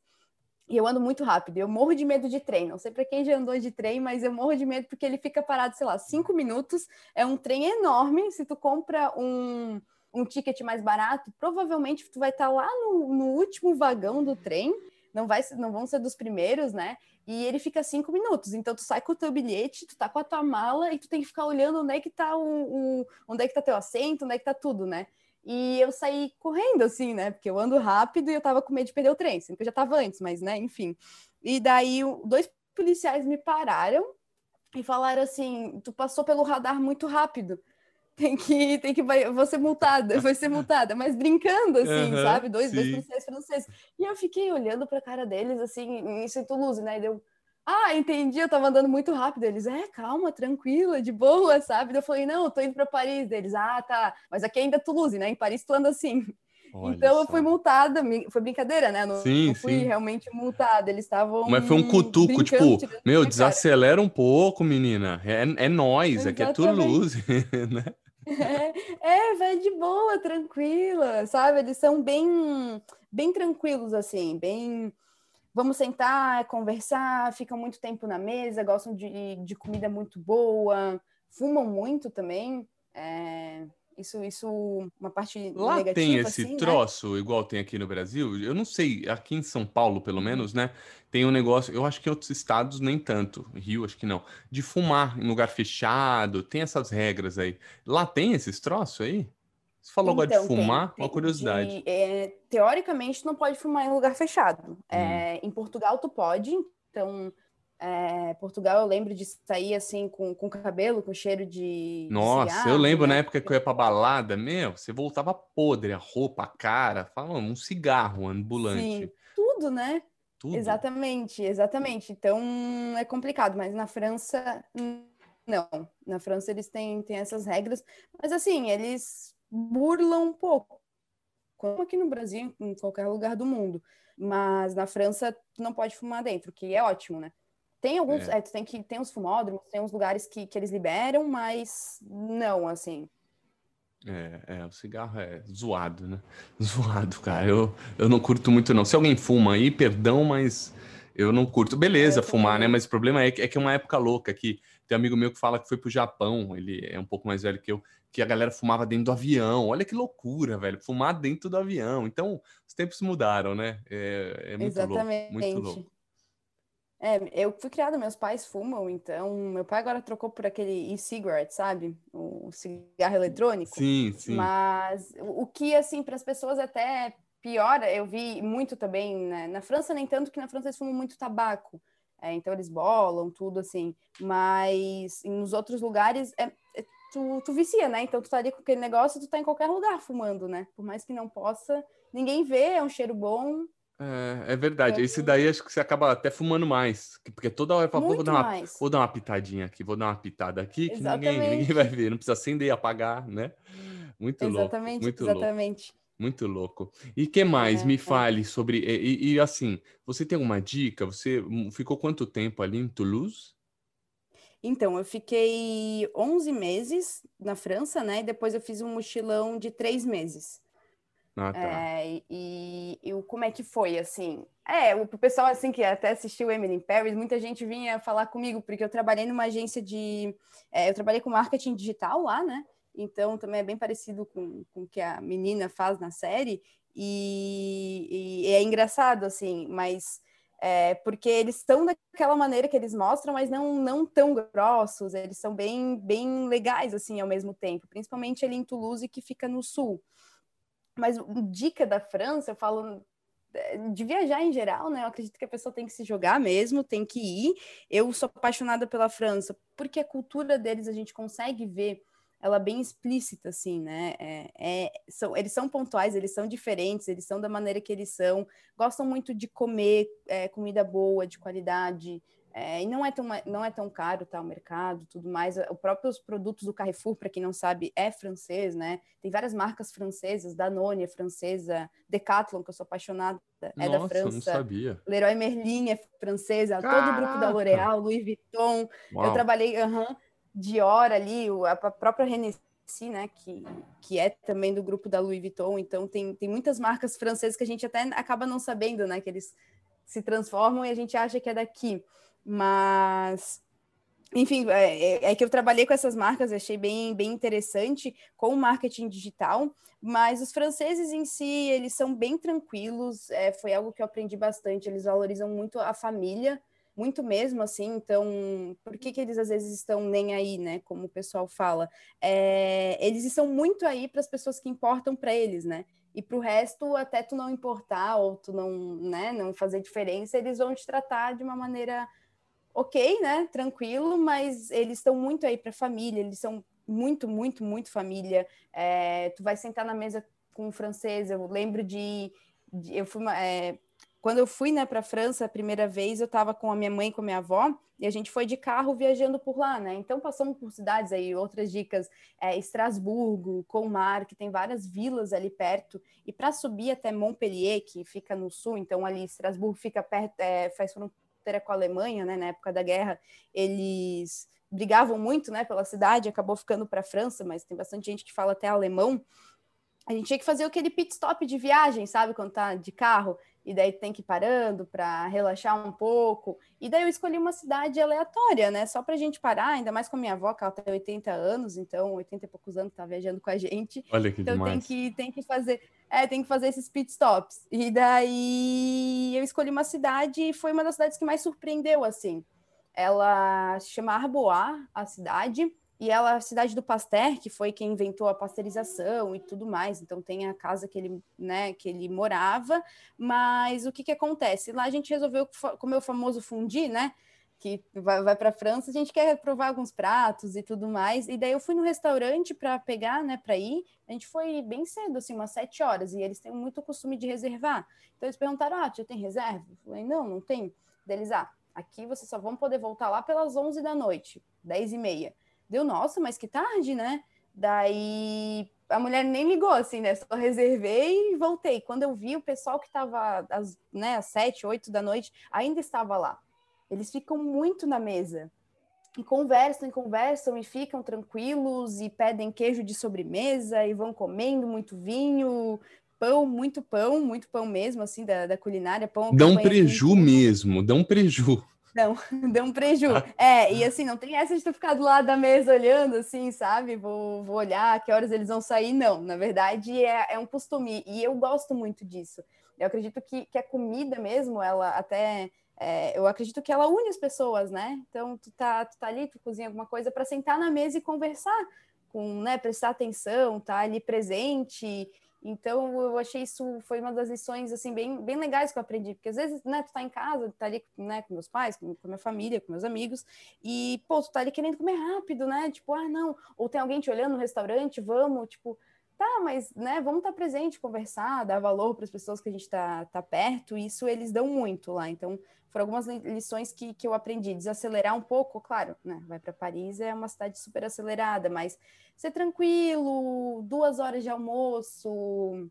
e eu ando muito rápido, eu morro de medo de trem. Não sei para quem já andou de trem, mas eu morro de medo porque ele fica parado, sei lá, cinco minutos. É um trem enorme. Se tu compra um, um ticket mais barato, provavelmente tu vai estar tá lá no, no, último vagão do trem. Não, vai, não vão ser dos primeiros, né? E ele fica cinco minutos. Então tu sai com o teu bilhete, tu tá com a tua mala e tu tem que ficar olhando onde é que tá o, o onde é que tá teu assento, onde é que tá tudo, né? E eu saí correndo, assim, né? Porque eu ando rápido e eu tava com medo de perder o trem, sendo que eu já tava antes, mas, né, enfim. E daí, dois policiais me pararam e falaram assim: tu passou pelo radar muito rápido. Tem que, tem que, vai, vou ser multada, vai ser multada, mas brincando, assim, uhum, sabe? Dois, dois policiais franceses. E eu fiquei olhando pra cara deles, assim, isso em Toulouse, né? E deu, ah, entendi, eu tava andando muito rápido. Eles, é, calma, tranquila, de boa, sabe? Eu falei, não, eu tô indo para Paris. Eles, ah, tá. Mas aqui ainda é Toulouse, né? Em Paris tu anda assim. Olha então só. eu fui multada, foi brincadeira, né? Não, sim, não fui sim. realmente multada. Eles estavam. Mas foi um cutuco, tipo, meu, desacelera um pouco, menina. É, é nós, aqui é Toulouse, né? É, é, vai de boa, tranquila, sabe? Eles são bem, bem tranquilos, assim, bem vamos sentar, conversar, ficam muito tempo na mesa, gostam de, de comida muito boa, fumam muito também. É, isso, isso, uma parte Lá negativa, tem esse assim, né? troço, né? igual tem aqui no Brasil. Eu não sei, aqui em São Paulo, pelo uhum. menos, né? Tem um negócio, eu acho que em outros estados nem tanto, Rio acho que não, de fumar em lugar fechado, tem essas regras aí. Lá tem esses troços aí? Você falou então, agora de então, fumar, tem, uma curiosidade. De, é, teoricamente, não pode fumar em lugar fechado. Hum. É, em Portugal, tu pode. Então, é, Portugal, eu lembro de sair assim com, com cabelo, com cheiro de. Nossa, cigarro, eu lembro né? na época que eu ia pra balada, meu, você voltava podre, a roupa, a cara, falando um cigarro ambulante. Sim, tudo, né? Tudo. Exatamente, exatamente. Então é complicado, mas na França, não. Na França eles têm, têm essas regras, mas assim, eles burlam um pouco, como aqui no Brasil, em qualquer lugar do mundo. Mas na França não pode fumar dentro, que é ótimo, né? Tem alguns, é. É, tem que tem uns fumódromos, tem uns lugares que, que eles liberam, mas não, assim. É, é, o cigarro é zoado, né? Zoado, cara. Eu, eu não curto muito, não. Se alguém fuma aí, perdão, mas eu não curto. Beleza, é, fumar, né? Mas o problema é que, é que é uma época louca que tem um amigo meu que fala que foi pro Japão, ele é um pouco mais velho que eu, que a galera fumava dentro do avião. Olha que loucura, velho. Fumar dentro do avião. Então, os tempos mudaram, né? É, é muito Exatamente. louco. Muito louco. É, eu fui criada, meus pais fumam, então meu pai agora trocou por aquele e-cigarette, sabe? O cigarro eletrônico. Sim, sim. Mas o que, assim, para as pessoas até pior, eu vi muito também né? na França, nem tanto que na França eles fumam muito tabaco. É, então eles bolam, tudo assim. Mas nos outros lugares é, é, tu, tu vicia, né? Então tu tá ali com aquele negócio, tu tá em qualquer lugar fumando, né? Por mais que não possa, ninguém vê, é um cheiro bom. É, é verdade. Esse daí acho que você acaba até fumando mais. Porque toda hora fala, vou dar, uma, vou dar uma pitadinha aqui, vou dar uma pitada aqui, que ninguém, ninguém vai ver, não precisa acender e apagar, né? Muito exatamente, louco. Muito exatamente. Louco. Muito louco. E que mais? É, Me é. fale sobre. E, e, assim, você tem alguma dica? Você ficou quanto tempo ali em Toulouse? Então, eu fiquei 11 meses na França, né? E depois eu fiz um mochilão de três meses. Ah, tá. É, e, e, como é que foi, assim? É, o pessoal, assim, que até assistiu Emily Paris, muita gente vinha falar comigo, porque eu trabalhei numa agência de... É, eu trabalhei com marketing digital lá, né? Então, também é bem parecido com, com o que a menina faz na série. E, e é engraçado, assim, mas... É, porque eles estão daquela maneira que eles mostram, mas não, não tão grossos, eles são bem, bem legais, assim, ao mesmo tempo. Principalmente ali em Toulouse, que fica no sul. Mas dica da França, eu falo é, de viajar em geral, né? Eu acredito que a pessoa tem que se jogar mesmo, tem que ir. Eu sou apaixonada pela França, porque a cultura deles a gente consegue ver ela bem explícita, assim, né? É, é, são, eles são pontuais, eles são diferentes, eles são da maneira que eles são, gostam muito de comer é, comida boa, de qualidade, é, e não é, tão, não é tão caro tá, o mercado, tudo mais. Os próprios produtos do Carrefour, para quem não sabe, é francês, né? Tem várias marcas francesas, Danone é francesa, Decathlon, que eu sou apaixonada, é Nossa, da França. não sabia. Leroy Merlin é francesa, Caraca. todo o grupo da L'Oréal, Louis Vuitton. Uau. Eu trabalhei, -huh, Dior ali, a própria René né, que, que é também do grupo da Louis Vuitton, então tem, tem muitas marcas francesas que a gente até acaba não sabendo, né, que eles se transformam e a gente acha que é daqui. Mas enfim, é, é, é, que eu trabalhei com essas marcas, achei bem, bem interessante com o marketing digital, mas os franceses em si, eles são bem tranquilos, é, foi algo que eu aprendi bastante, eles valorizam muito a família, muito mesmo, assim, então, por que que eles às vezes estão nem aí, né, como o pessoal fala? É, eles estão muito aí para as pessoas que importam para eles, né, e para o resto, até tu não importar ou tu não, né, não fazer diferença, eles vão te tratar de uma maneira ok, né? Tranquilo, mas eles estão muito aí para família, eles são muito, muito, muito família. É, tu vai sentar na mesa com um francês. Eu lembro de, de eu fui é, quando eu fui né, para a França a primeira vez, eu estava com a minha mãe, com a minha avó, e a gente foi de carro viajando por lá, né? Então passamos por cidades aí, outras dicas, é, Estrasburgo, Colmar, que tem várias vilas ali perto, e para subir até Montpellier, que fica no sul, então ali Estrasburgo fica perto, é, faz fronteira fronteira com a Alemanha, né, na época da guerra, eles brigavam muito, né, pela cidade, acabou ficando para a França, mas tem bastante gente que fala até alemão. A gente tinha que fazer aquele pit stop de viagem, sabe, quando tá de carro, e daí tem que ir parando para relaxar um pouco. E daí eu escolhi uma cidade aleatória, né? Só pra gente parar, ainda mais com a minha avó, que ela tem 80 anos, então 80 e poucos anos tá viajando com a gente. Olha que então demais. tem que tem que fazer, é, tem que fazer esses pit stops. E daí eu escolhi uma cidade e foi uma das cidades que mais surpreendeu assim. Ela se chama Arbois, a cidade. E ela, a cidade do Pasteur, que foi quem inventou a pasteurização e tudo mais, então tem a casa que ele, né, que ele morava, mas o que que acontece? Lá a gente resolveu comer o famoso fundi, né, que vai, vai para a França, a gente quer provar alguns pratos e tudo mais, e daí eu fui no restaurante para pegar, né, para ir, a gente foi bem cedo, assim, umas sete horas, e eles têm muito costume de reservar, então eles perguntaram, ah, já tem reserva? Eu falei, não, não tem. Deles, ah, aqui vocês só vão poder voltar lá pelas onze da noite, dez e meia. Deu, nossa, mas que tarde, né? Daí a mulher nem ligou, assim, né? Só reservei e voltei. Quando eu vi o pessoal que estava às, né, às sete, oito da noite, ainda estava lá. Eles ficam muito na mesa e conversam e conversam e ficam tranquilos e pedem queijo de sobremesa e vão comendo muito vinho, pão, muito pão, muito pão mesmo, assim, da, da culinária. Pão um preju mesmo, dá um preju. Não, um preju. É, e assim, não tem essa de tu ficar do lado da mesa olhando, assim, sabe? Vou, vou olhar que horas eles vão sair. Não, na verdade é, é um costume. E eu gosto muito disso. Eu acredito que, que a comida mesmo, ela até é, eu acredito que ela une as pessoas, né? Então, tu tá, tu tá ali, tu cozinha alguma coisa para sentar na mesa e conversar, com, né, prestar atenção, tá ali presente. Então, eu achei isso foi uma das lições assim bem, bem legais que eu aprendi, porque às vezes, né, tu tá em casa, tu tá ali, né, com meus pais, com, com minha família, com meus amigos, e pô, tu tá ali querendo comer rápido, né? Tipo, ah, não, ou tem alguém te olhando no restaurante, vamos, tipo, Tá, mas né, vamos estar tá presente, conversar, dar valor para as pessoas que a gente está tá perto, isso eles dão muito lá. Então, foram algumas lições que, que eu aprendi. Desacelerar um pouco, claro, né? Vai para Paris, é uma cidade super acelerada, mas ser tranquilo, duas horas de almoço,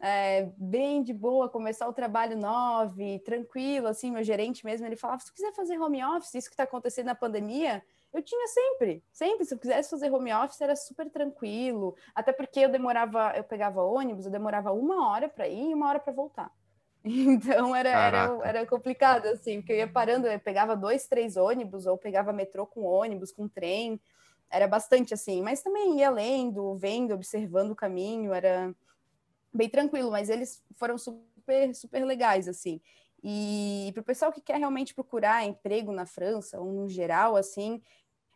é, bem de boa, começar o trabalho nove, tranquilo, assim, meu gerente mesmo, ele falava, se tu quiser fazer home office, isso que está acontecendo na pandemia, eu tinha sempre, sempre. Se eu quisesse fazer home office, era super tranquilo. Até porque eu demorava, eu pegava ônibus, eu demorava uma hora para ir e uma hora para voltar. Então era, era, era complicado, assim, porque eu ia parando, eu pegava dois, três ônibus, ou pegava metrô com ônibus, com trem. Era bastante assim, mas também ia lendo, vendo, observando o caminho, era bem tranquilo, mas eles foram super, super legais, assim. E para o pessoal que quer realmente procurar emprego na França, ou no geral, assim,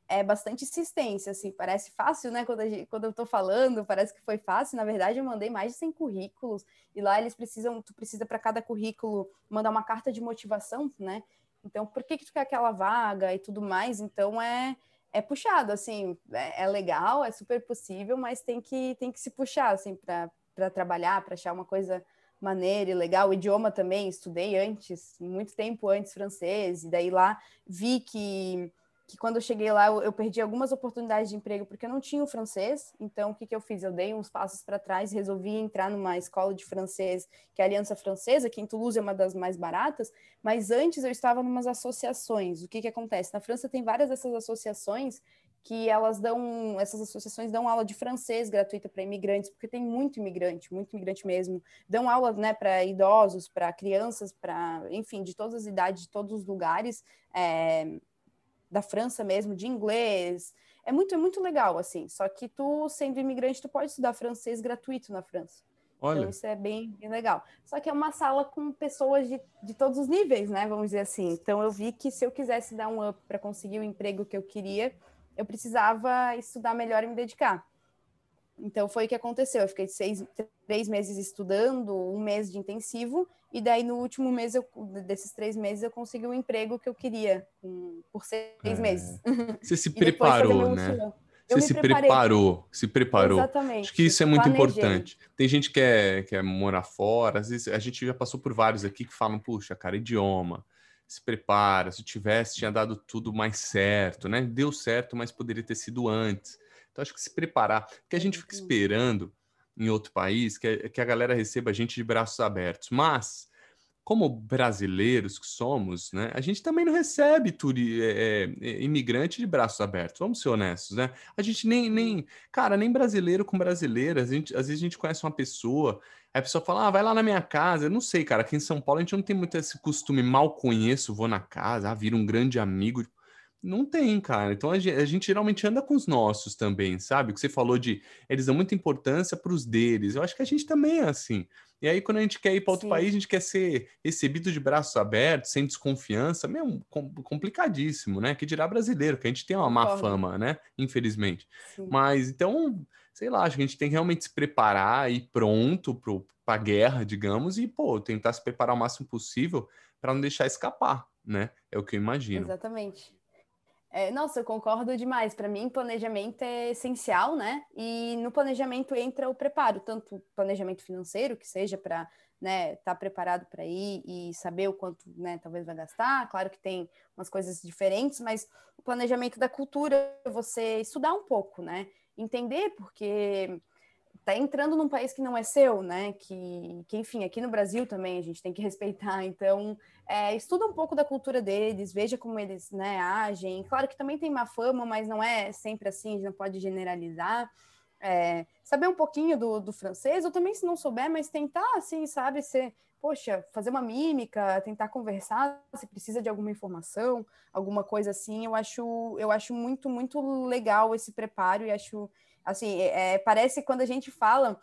é bastante insistência, assim, parece fácil, né? Quando, gente, quando eu estou falando, parece que foi fácil. Na verdade, eu mandei mais de 100 currículos e lá eles precisam, tu precisa para cada currículo mandar uma carta de motivação, né? Então, por que que tu quer aquela vaga e tudo mais? Então, é é puxado, assim, é, é legal, é super possível, mas tem que tem que se puxar, assim, para trabalhar, para achar uma coisa maneira e legal. O idioma também, estudei antes, muito tempo antes francês, e daí lá vi que que quando eu cheguei lá eu, eu, perdi algumas oportunidades de emprego porque eu não tinha o francês. Então, o que, que eu fiz? Eu dei uns passos para trás, resolvi entrar numa escola de francês, que é a Aliança Francesa, que em Toulouse é uma das mais baratas, mas antes eu estava em umas associações. O que, que acontece? Na França tem várias dessas associações que elas dão, essas associações dão aula de francês gratuita para imigrantes, porque tem muito imigrante, muito imigrante mesmo. Dão aula né, para idosos, para crianças, para, enfim, de todas as idades, de todos os lugares. É, da França mesmo, de inglês. É muito, é muito legal, assim. Só que tu, sendo imigrante, tu pode estudar francês gratuito na França. Olha. Então, isso é bem, bem legal. Só que é uma sala com pessoas de, de todos os níveis, né? Vamos dizer assim. Então, eu vi que se eu quisesse dar um up para conseguir o emprego que eu queria, eu precisava estudar melhor e me dedicar. Então foi o que aconteceu. Eu fiquei seis, três meses estudando, um mês de intensivo, e daí no último mês eu, desses três meses eu consegui o um emprego que eu queria um, por seis é. meses. Você se preparou, né? Você se preparou, se preparou. Exatamente. Acho que isso é muito planejei. importante. Tem gente que quer, quer morar fora, às vezes a gente já passou por vários aqui que falam, puxa, cara, idioma, se prepara, se tivesse, tinha dado tudo mais certo, né? Deu certo, mas poderia ter sido antes. Então, acho que se preparar, porque a gente fica esperando em outro país que, que a galera receba a gente de braços abertos. Mas, como brasileiros que somos, né, a gente também não recebe turi, é, é, imigrante de braços abertos. Vamos ser honestos, né? A gente nem, nem cara, nem brasileiro com brasileira. A gente, às vezes a gente conhece uma pessoa, a pessoa fala, ah, vai lá na minha casa. Eu não sei, cara, aqui em São Paulo a gente não tem muito esse costume, mal conheço, vou na casa, ah, vira um grande amigo. Não tem, cara. Então a gente, a gente, geralmente anda com os nossos também, sabe? O que você falou de eles dão muita importância para os deles. Eu acho que a gente também é assim. E aí, quando a gente quer ir para outro Sim. país, a gente quer ser recebido de braços abertos, sem desconfiança, meio complicadíssimo, né? Que dirá brasileiro, que a gente tem uma má fama, né? Infelizmente. Sim. Mas então, sei lá, acho que a gente tem que realmente se preparar e ir pronto para a guerra, digamos, e, pô, tentar se preparar o máximo possível para não deixar escapar, né? É o que eu imagino. Exatamente. É, nossa, eu concordo demais. Para mim, planejamento é essencial, né? E no planejamento entra o preparo, tanto planejamento financeiro, que seja para né, estar tá preparado para ir e saber o quanto, né, talvez vai gastar. Claro que tem umas coisas diferentes, mas o planejamento da cultura, você estudar um pouco, né? Entender porque tá entrando num país que não é seu, né? Que, que enfim, aqui no Brasil também a gente tem que respeitar. Então, é, estuda um pouco da cultura deles, veja como eles né, agem. Claro que também tem má fama, mas não é sempre assim, a gente não pode generalizar. É, saber um pouquinho do, do francês, ou também se não souber, mas tentar, assim, sabe, ser, poxa, fazer uma mímica, tentar conversar, se precisa de alguma informação, alguma coisa assim, eu acho, eu acho muito, muito legal esse preparo e acho Assim, é, é, parece quando a gente fala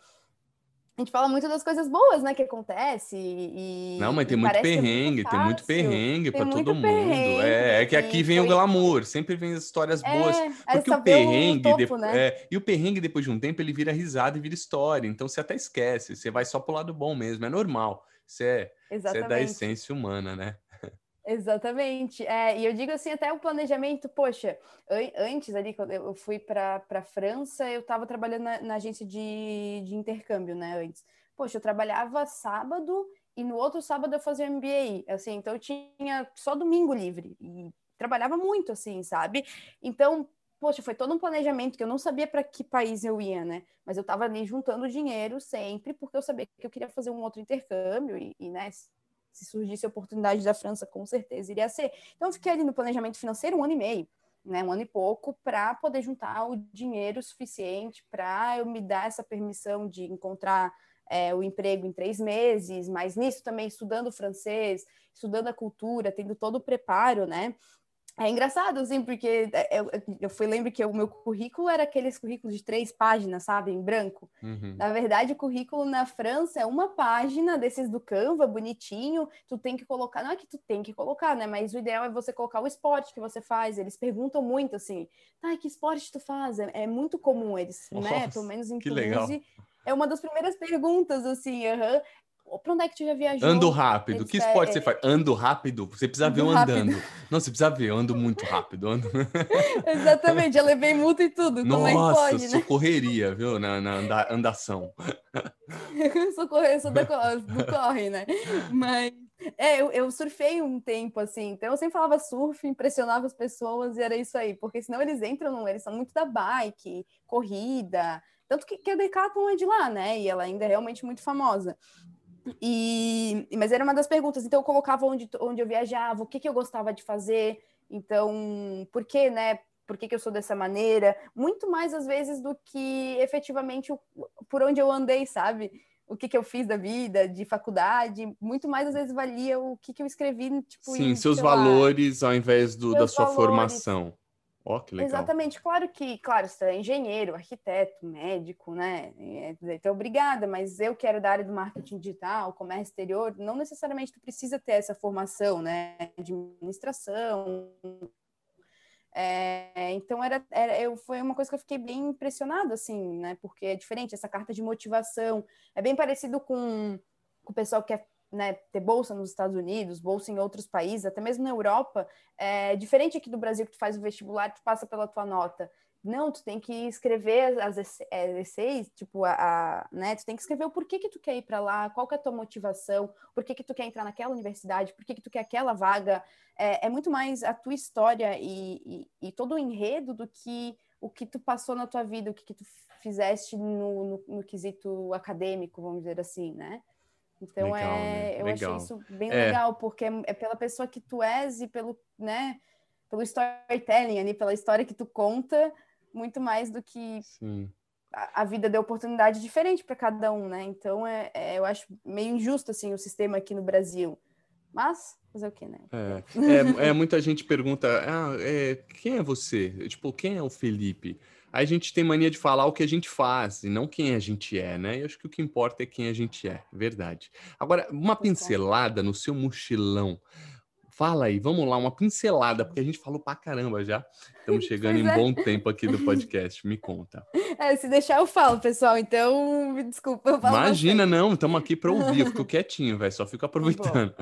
a gente fala muito das coisas boas, né, que acontece e... Não, mas tem muito perrengue, muito tem muito perrengue para todo mundo. É, é, que aqui vem foi... o glamour, sempre vem as histórias é, boas. Porque o perrengue... O topo, de... né? é, e o perrengue, depois de um tempo, ele vira risada e vira história. Então, você até esquece, você vai só pro lado bom mesmo, é normal. É, isso é da essência humana, né? Exatamente. É, e eu digo assim, até o planejamento, poxa, antes ali, quando eu fui para a França, eu estava trabalhando na, na, agência de, de intercâmbio, né, antes. Poxa, eu trabalhava sábado e no outro sábado eu fazia MBA, assim, então eu tinha só domingo livre e trabalhava muito, assim, sabe? Então, poxa, foi todo um planejamento que eu não sabia para que país eu ia, né? Mas eu estava ali juntando dinheiro sempre, porque eu sabia que eu queria fazer um outro intercâmbio e, e né, se surgisse a oportunidade da França, com certeza iria ser. Então, eu fiquei ali no planejamento financeiro um ano e meio, né, um ano e pouco, para poder juntar o dinheiro suficiente para eu me dar essa permissão de encontrar é, o emprego em três meses, mas nisso também estudando francês, estudando a cultura, tendo todo o preparo, né? É engraçado, assim, porque é, eu, eu fui lembro que o meu currículo era aqueles currículos de três páginas, sabe, em branco. Uhum. Na verdade, o currículo na França é uma página desses do Canva, bonitinho. Tu tem que colocar, não é que tu tem que colocar, né? Mas o ideal é você colocar o esporte que você faz. Eles perguntam muito assim, tá, que esporte tu faz? É, é muito comum eles, né? Nossa, né? Pelo menos em Toulouse. Legal. É uma das primeiras perguntas, assim, uhum. Pra onde é que tu já viajou? Ando rápido. Que esporte você faz? Ando rápido? Você precisa ver eu andando. Não, você precisa ver, eu ando muito rápido. Ando... Exatamente, já levei multa e tudo. Nossa, Como é que pode, né? correria, viu? Na, na anda, andação. eu sou, correr, sou do, do corre, né? Mas é, eu, eu, surfei um tempo, assim, então eu sempre falava surf, impressionava as pessoas e era isso aí, porque senão eles entram, eles são muito da bike, corrida, tanto que, que a Decathlon é de lá, né? E ela ainda é realmente muito famosa. E, mas era uma das perguntas. Então, eu colocava onde, onde eu viajava, o que, que eu gostava de fazer. Então, por que, né? Por que, que eu sou dessa maneira? Muito mais, às vezes, do que efetivamente o, por onde eu andei, sabe? O que, que eu fiz da vida, de faculdade. Muito mais, às vezes, valia o que, que eu escrevi, tipo... Sim, em, seus valores lá, ao invés do, da sua valores. formação. Ó, que legal. Exatamente, claro que, claro, você é engenheiro, arquiteto, médico, né? Então, obrigada, mas eu quero da área do marketing digital, comércio exterior, não necessariamente tu precisa ter essa formação, né? Administração. É, então, era, era, eu, foi uma coisa que eu fiquei bem impressionada, assim, né? Porque é diferente, essa carta de motivação é bem parecido com, com o pessoal que é né, ter bolsa nos Estados Unidos, bolsa em outros países, até mesmo na Europa, é diferente aqui do Brasil que tu faz o vestibular, tu passa pela tua nota. Não, tu tem que escrever as essays, tipo, a, a, né, tu tem que escrever o porquê que tu quer ir para lá, qual que é a tua motivação, por que que tu quer entrar naquela universidade, por que que tu quer aquela vaga. É, é muito mais a tua história e, e, e, todo o enredo do que o que tu passou na tua vida, o que que tu fizeste no, no, no quesito acadêmico, vamos dizer assim, né? Então legal, é, né? eu legal. achei isso bem é. legal, porque é pela pessoa que tu és e pelo, né, pelo storytelling ali, pela história que tu conta, muito mais do que a, a, vida deu oportunidade diferente para cada um, né? Então é, é, eu acho meio injusto assim o sistema aqui no Brasil. Mas fazer o quê, né? É, é, é muita gente pergunta, ah, é, quem é você? Tipo, quem é o Felipe? A gente tem mania de falar o que a gente faz e não quem a gente é, né? Eu acho que o que importa é quem a gente é, verdade. Agora, uma pincelada no seu mochilão. Fala aí, vamos lá, uma pincelada, porque a gente falou pra caramba já. Estamos chegando em é. bom tempo aqui do podcast, me conta. É, se deixar eu falo, pessoal, então me desculpa. Imagina, bastante. não, estamos aqui para ouvir, eu fico quietinho, velho, só fico aproveitando.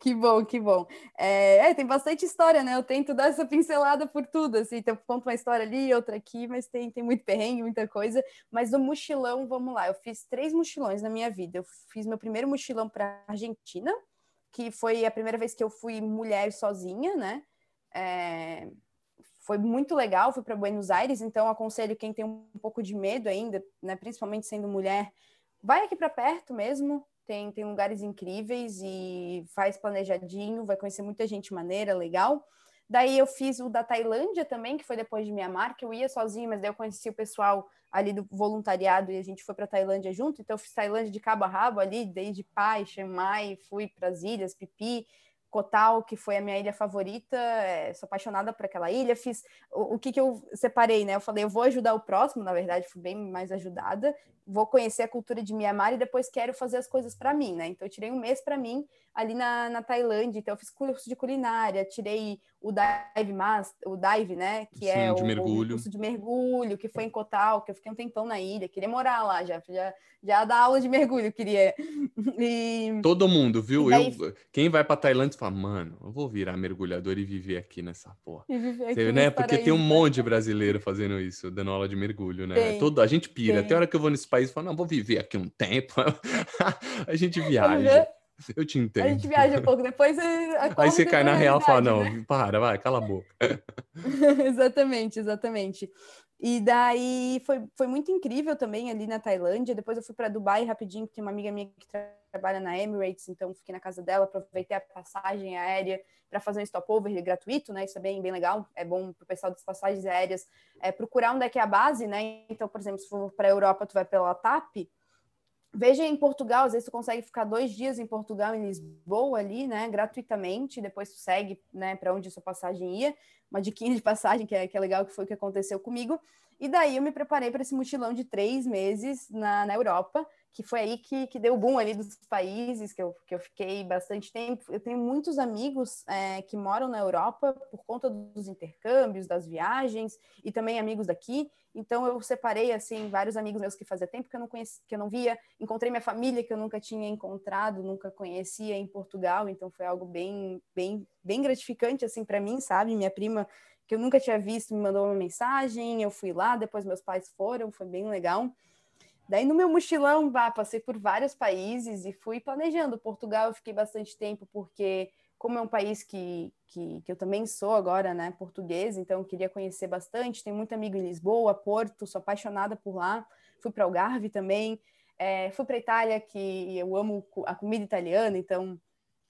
Que bom, que bom. Que bom. É, é, tem bastante história, né? Eu tento dar essa pincelada por tudo, assim, então eu conto uma história ali, outra aqui, mas tem, tem muito perrengue, muita coisa. Mas no mochilão, vamos lá, eu fiz três mochilões na minha vida. Eu fiz meu primeiro mochilão para Argentina, que foi a primeira vez que eu fui mulher sozinha, né? É, foi muito legal, fui para Buenos Aires, então aconselho quem tem um pouco de medo ainda, né, principalmente sendo mulher, vai aqui para perto mesmo, tem, tem lugares incríveis e faz planejadinho, vai conhecer muita gente maneira, legal. Daí eu fiz o da Tailândia também, que foi depois de Mianmar, que eu ia sozinha, mas daí eu conheci o pessoal ali do voluntariado e a gente foi para Tailândia junto, então eu fiz Tailândia de cabo a rabo ali, desde Pai, Chiang Mai, fui para as ilhas, Pipi, Kotal, que foi a minha ilha favorita, é, sou apaixonada por aquela ilha, fiz o, o, que, que eu separei, né? Eu falei, eu vou ajudar o próximo, na verdade, fui bem mais ajudada, vou conhecer a cultura de Mianmar e depois quero fazer as coisas para mim, né? Então eu tirei um mês para mim ali na, na Tailândia, então eu fiz curso de culinária, tirei o dive master, o dive, né, que Sim, é de o, mergulho. curso de mergulho, que foi em Kotal, que eu fiquei um tempão na ilha, queria morar lá já, já, já dar aula de mergulho, queria. E... Todo mundo, viu? daí... Eu, quem vai para Tailândia fala, mano, eu vou virar mergulhador e viver aqui nessa porra. E viver aqui Você, né? Porque tem um paraíso. monte de brasileiro fazendo isso, dando aula de mergulho, né? Tem, Todo, a gente pira. tem. Até hora que eu vou nesse país, eu falo, não, vou viver aqui um tempo. a gente viaja. Eu te entendo. A gente viaja um pouco, depois Aí você cai na real e fala, não, né? para, vai, cala a boca. exatamente, exatamente. E daí foi, foi muito incrível também ali na Tailândia. Depois eu fui para Dubai rapidinho, porque tem uma amiga minha que trabalha na Emirates, então fiquei na casa dela, aproveitei a passagem aérea para fazer um stopover gratuito, né? Isso é bem, bem legal, é bom para o pessoal das passagens aéreas é, procurar onde é que é a base, né? Então, por exemplo, se for para a Europa, tu vai pela TAP, Veja em Portugal, às vezes tu consegue ficar dois dias em Portugal, em Lisboa ali, né, gratuitamente, depois tu segue, né, para onde sua passagem ia, uma diquinha de passagem que é, que é legal, que foi o que aconteceu comigo, e daí eu me preparei para esse mochilão de três meses na, na Europa, que foi aí que, que deu o boom ali dos países, que eu, que eu fiquei bastante tempo. Eu tenho muitos amigos é, que moram na Europa por conta dos intercâmbios, das viagens, e também amigos daqui. Então eu separei assim vários amigos meus que fazia tempo que eu não conhecia, que eu não via, encontrei minha família que eu nunca tinha encontrado, nunca conhecia em Portugal, então foi algo bem bem bem gratificante assim para mim, sabe? Minha prima que eu nunca tinha visto me mandou uma mensagem, eu fui lá, depois meus pais foram, foi bem legal. Daí no meu mochilão, bah, passei por vários países e fui planejando. Portugal eu fiquei bastante tempo porque como é um país que, que, que, eu também sou agora, né, português, então queria conhecer bastante. Tenho muito amigo em Lisboa, Porto, sou apaixonada por lá. Fui para Algarve também. É, fui para Itália, que eu amo a comida italiana, então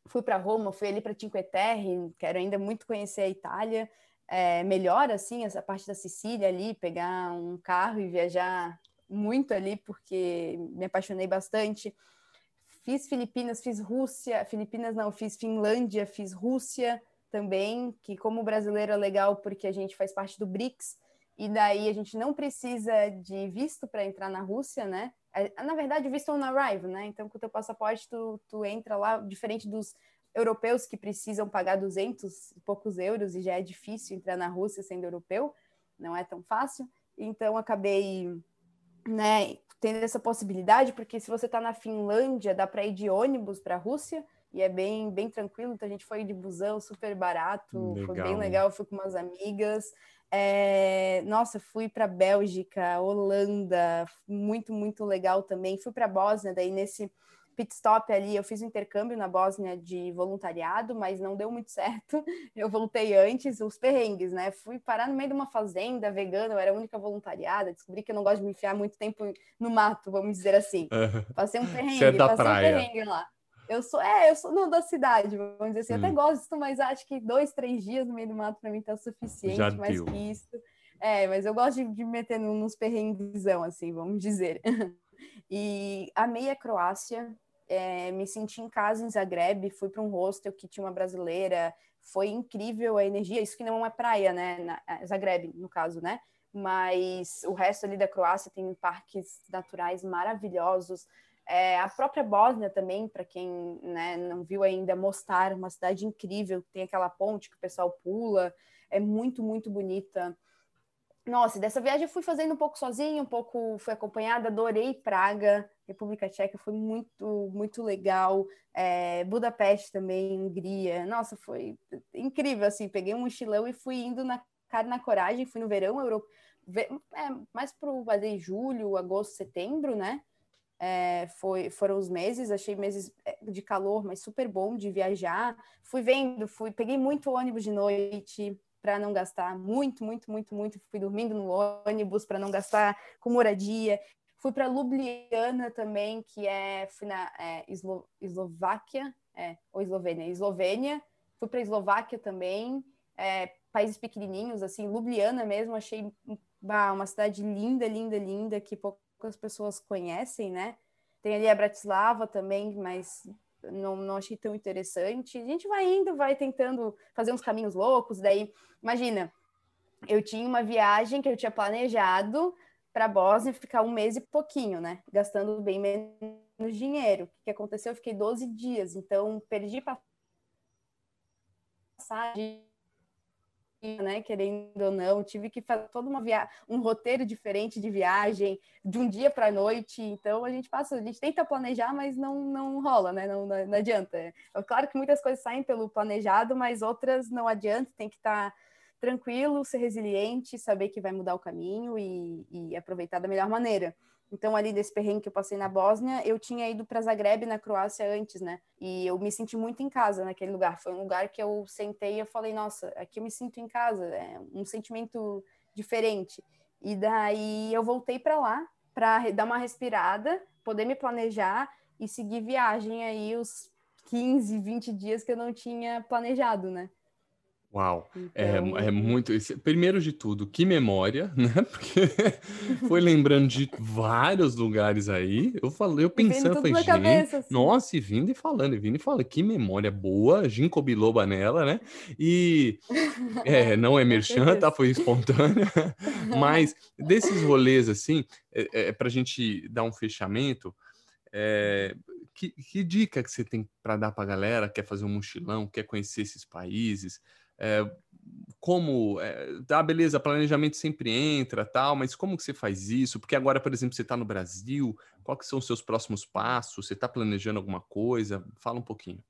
fui para Roma, fui ali para Cinque Terre, quero ainda muito conhecer a Itália. É, melhor, assim, essa parte da Sicília ali, pegar um carro e viajar muito ali, porque me apaixonei bastante. Fiz Filipinas, fiz Rússia, Filipinas não, fiz Finlândia, fiz Rússia também, que como brasileiro é legal porque a gente faz parte do BRICS, e daí a gente não precisa de visto para entrar na Rússia, né? Na verdade, o visto on arrival, né? Então, com o teu passaporte, tu, tu entra lá, diferente dos europeus que precisam pagar 200 e poucos euros, e já é difícil entrar na Rússia sendo europeu, não é tão fácil. Então, acabei né, tendo essa possibilidade, porque se você está na Finlândia, dá para ir de ônibus para a Rússia, e é bem, bem tranquilo, então a gente foi de busão, super barato, legal. foi bem legal, fui com umas amigas. É... Nossa, fui para Bélgica, Holanda, muito, muito legal também. Fui para Bósnia, daí nesse pit stop ali, eu fiz um intercâmbio na Bósnia de voluntariado, mas não deu muito certo. Eu voltei antes, os perrengues, né? Fui parar no meio de uma fazenda vegana, eu era a única voluntariada, descobri que eu não gosto de me enfiar muito tempo no mato, vamos dizer assim. Passei um perrengue, é da passei praia. um perrengue lá. Eu sou, é, eu sou não da cidade, vamos dizer assim. Hum. Até gosto, mas acho que dois, três dias no meio do mato para mim tá suficiente, Já mais deu. que isso. É, mas eu gosto de, de meter nos perrenguezão, assim, vamos dizer. e amei a Croácia, é, me senti em casa em Zagreb, fui para um hostel que tinha uma brasileira, foi incrível a energia, isso que não é praia, né, na, Zagreb, no caso, né, mas o resto ali da Croácia tem parques naturais maravilhosos, é, a própria Bósnia também, para quem né, não viu ainda, Mostar, uma cidade incrível, tem aquela ponte que o pessoal pula, é muito, muito bonita. Nossa, dessa viagem eu fui fazendo um pouco sozinha, um pouco fui acompanhada, adorei Praga, República Tcheca, foi muito, muito legal. É, Budapeste também, Hungria, nossa, foi incrível, assim, peguei um mochilão e fui indo na cara na coragem, fui no verão, Euro... é, mais pro ali, julho, agosto, setembro, né? É, foi, foram os meses, achei meses é, de calor, mas super bom de viajar. Fui vendo, fui, peguei muito ônibus de noite para não gastar muito, muito, muito, muito. Fui dormindo no ônibus para não gastar com moradia. Fui para Ljubljana também, que é fui na é, Eslo, Eslováquia, é, ou Eslovênia, Eslovênia. Fui para Eslováquia também, é, países pequenininhos, assim, Ljubljana mesmo, achei bah, uma cidade linda, linda, linda, que poucas pessoas conhecem, né? Tem ali a Bratislava também, mas não, não achei tão interessante. A gente vai indo, vai tentando fazer uns caminhos loucos. Daí, imagina, eu tinha uma viagem que eu tinha planejado para Bósnia ficar um mês e pouquinho, né? Gastando bem menos dinheiro. O que aconteceu? Eu fiquei 12 dias, então perdi passagem né, querendo ou não, tive que fazer toda uma viagem, um roteiro diferente de viagem, de um dia para a noite, então a gente passa, a gente tenta planejar, mas não, não rola, né, não, não, não adianta. É claro que muitas coisas saem pelo planejado, mas outras não adianta, tem que estar tá tranquilo, ser resiliente, saber que vai mudar o caminho e, e aproveitar da melhor maneira. Então, ali desse perrengue que eu passei na Bósnia, eu tinha ido para Zagreb, na Croácia, antes, né? E eu me senti muito em casa naquele lugar. Foi um lugar que eu sentei e eu falei, nossa, aqui eu me sinto em casa. É um sentimento diferente. E daí eu voltei para lá para dar uma respirada, poder me planejar e seguir viagem aí os 15, 20 dias que eu não tinha planejado, né? Uau, é, então... é, é muito. Primeiro de tudo, que memória, né? Porque foi lembrando de vários lugares aí. Eu falei, eu pensando, falei, gente, cabeça, assim. nossa, e vindo e falando, e vindo e falando, que memória boa, ginkgo biloba nela, né? E é, não é merchan, tá? Foi espontânea. Mas desses rolês, assim, é, é para a gente dar um fechamento, é, que, que, dica que você tem para dar para a galera? Quer fazer um mochilão, quer conhecer esses países? É, como, é, tá, beleza, planejamento sempre entra, tal, mas como que você faz isso? Porque agora, por exemplo, você está no Brasil, quais são os seus próximos passos? Você está planejando alguma coisa? Fala um pouquinho.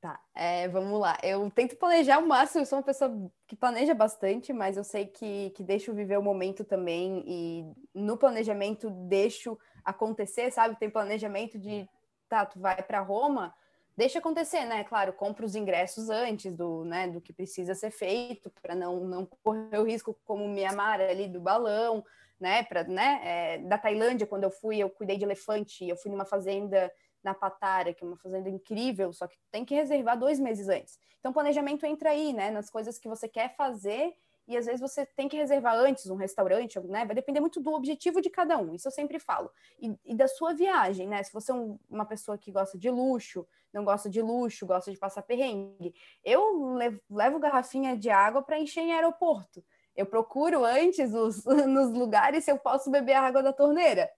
Tá, é, vamos lá. Eu tento planejar o máximo, eu sou uma pessoa que planeja bastante, mas eu sei que, que deixo viver o momento também, e no planejamento deixo acontecer, sabe? Tem planejamento de, tá, tu vai para Roma, deixa acontecer, né? Claro, compra os ingressos antes do, né, do que precisa ser feito para não, não correr o risco como Mianmar ali do balão, né? Para, né? É, da Tailândia, quando eu fui, eu cuidei de elefante, eu fui numa fazenda na Patara, que é uma fazenda incrível, só que tem que reservar dois meses antes. Então, planejamento entra aí, né? Nas coisas que você quer fazer e às vezes você tem que reservar antes um restaurante, né? Vai depender muito do objetivo de cada um, isso eu sempre falo. E, e da sua viagem, né? Se você é um, uma pessoa que gosta de luxo, não gosta de luxo, gosta de passar perrengue, eu levo, levo garrafinha de água para encher em aeroporto. Eu procuro antes os, nos lugares se eu posso beber a água da torneira,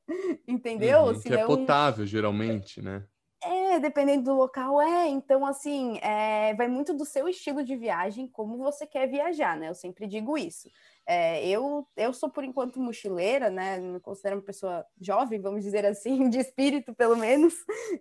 entendeu? Uhum. Que é potável, geralmente, né? É, dependendo do local, é. Então, assim, é, vai muito do seu estilo de viagem, como você quer viajar, né? Eu sempre digo isso. É, eu, eu sou, por enquanto, mochileira, né? Me considero uma pessoa jovem, vamos dizer assim, de espírito, pelo menos.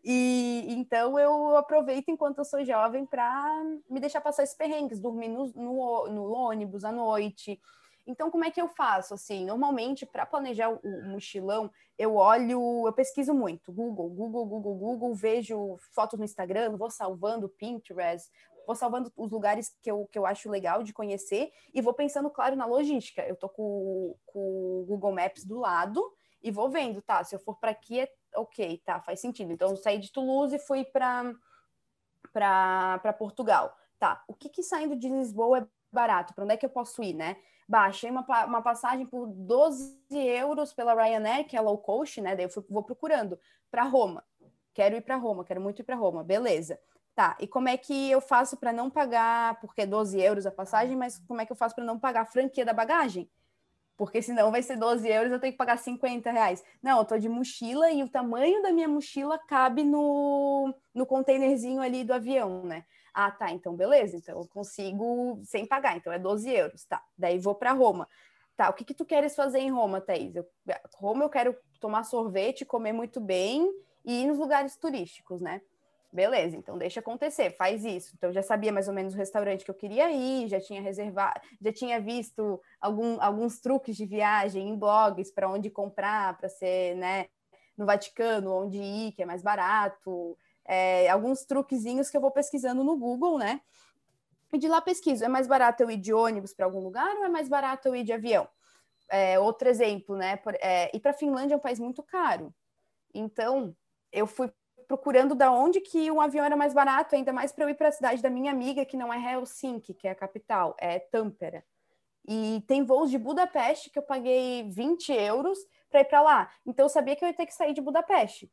E então eu aproveito enquanto eu sou jovem para me deixar passar esses perrengues, dormir no, no, no ônibus à noite. Então, como é que eu faço? Assim, normalmente, para planejar o, o, mochilão, eu olho, eu pesquiso muito. Google, Google, Google, Google, vejo fotos no Instagram, vou salvando Pinterest, vou salvando os lugares que eu, que eu acho legal de conhecer e vou pensando, claro, na logística. Eu tô com, com o Google Maps do lado e vou vendo, tá? Se eu for para aqui, é ok, tá, faz sentido. Então, eu saí de Toulouse e fui para Portugal. Tá, o que, que saindo de Lisboa é barato? Para onde é que eu posso ir, né? Baixei uma, uma passagem por 12 euros pela Ryanair, que é low cost, né? Daí eu fui, vou procurando para Roma. Quero ir para Roma, quero muito ir para Roma, beleza. Tá, e como é que eu faço para não pagar, porque é 12 euros a passagem, mas como é que eu faço para não pagar a franquia da bagagem? Porque senão vai ser 12 euros, eu tenho que pagar 50 reais. Não, eu tô de mochila e o tamanho da minha mochila cabe no, no containerzinho ali do avião, né? Ah, tá, então beleza, então eu consigo sem pagar, então é 12 euros, tá. Daí vou para Roma. Tá, o que que tu queres fazer em Roma, Thaís? Eu, Roma eu quero tomar sorvete, comer muito bem e ir nos lugares turísticos, né? Beleza, então deixa acontecer, faz isso. Então já sabia mais ou menos o restaurante que eu queria ir, já tinha reservado, já tinha visto algum, alguns truques de viagem em blogs para onde comprar, para ser, né, no Vaticano, onde ir, que é mais barato, é, alguns truquezinhos que eu vou pesquisando no Google, né? E de lá pesquiso, é mais barato eu ir de ônibus para algum lugar ou é mais barato eu ir de avião? É, outro exemplo, né? Por, é, ir para a Finlândia é um país muito caro. Então, eu fui procurando da onde que um avião era mais barato, ainda mais para eu ir para a cidade da minha amiga, que não é Helsinki, que é a capital, é Tampere. E tem voos de Budapeste que eu paguei 20 euros para ir para lá. Então eu sabia que eu ia ter que sair de Budapeste.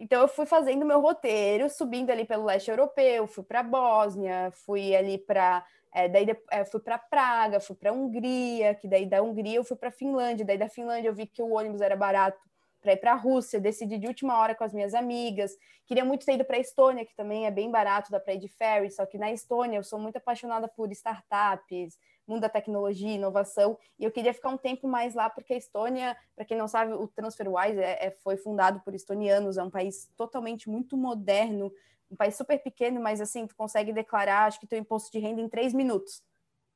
Então eu fui fazendo meu roteiro, subindo ali pelo leste europeu, fui para Bósnia, fui ali para é, daí é, fui para Praga, fui para Hungria, que daí da Hungria eu fui para Finlândia, daí da Finlândia eu vi que o ônibus era barato para ir para a Rússia, decidi de última hora com as minhas amigas. Queria muito ter ido para a Estônia, que também é bem barato, dá para ir de ferry, só que na Estônia eu sou muito apaixonada por startups, mundo da tecnologia, inovação, e eu queria ficar um tempo mais lá, porque a Estônia, para quem não sabe, o TransferWise é, é, foi fundado por estonianos, é um país totalmente muito moderno, um país super pequeno, mas assim, tu consegue declarar, acho que teu imposto de renda em três minutos,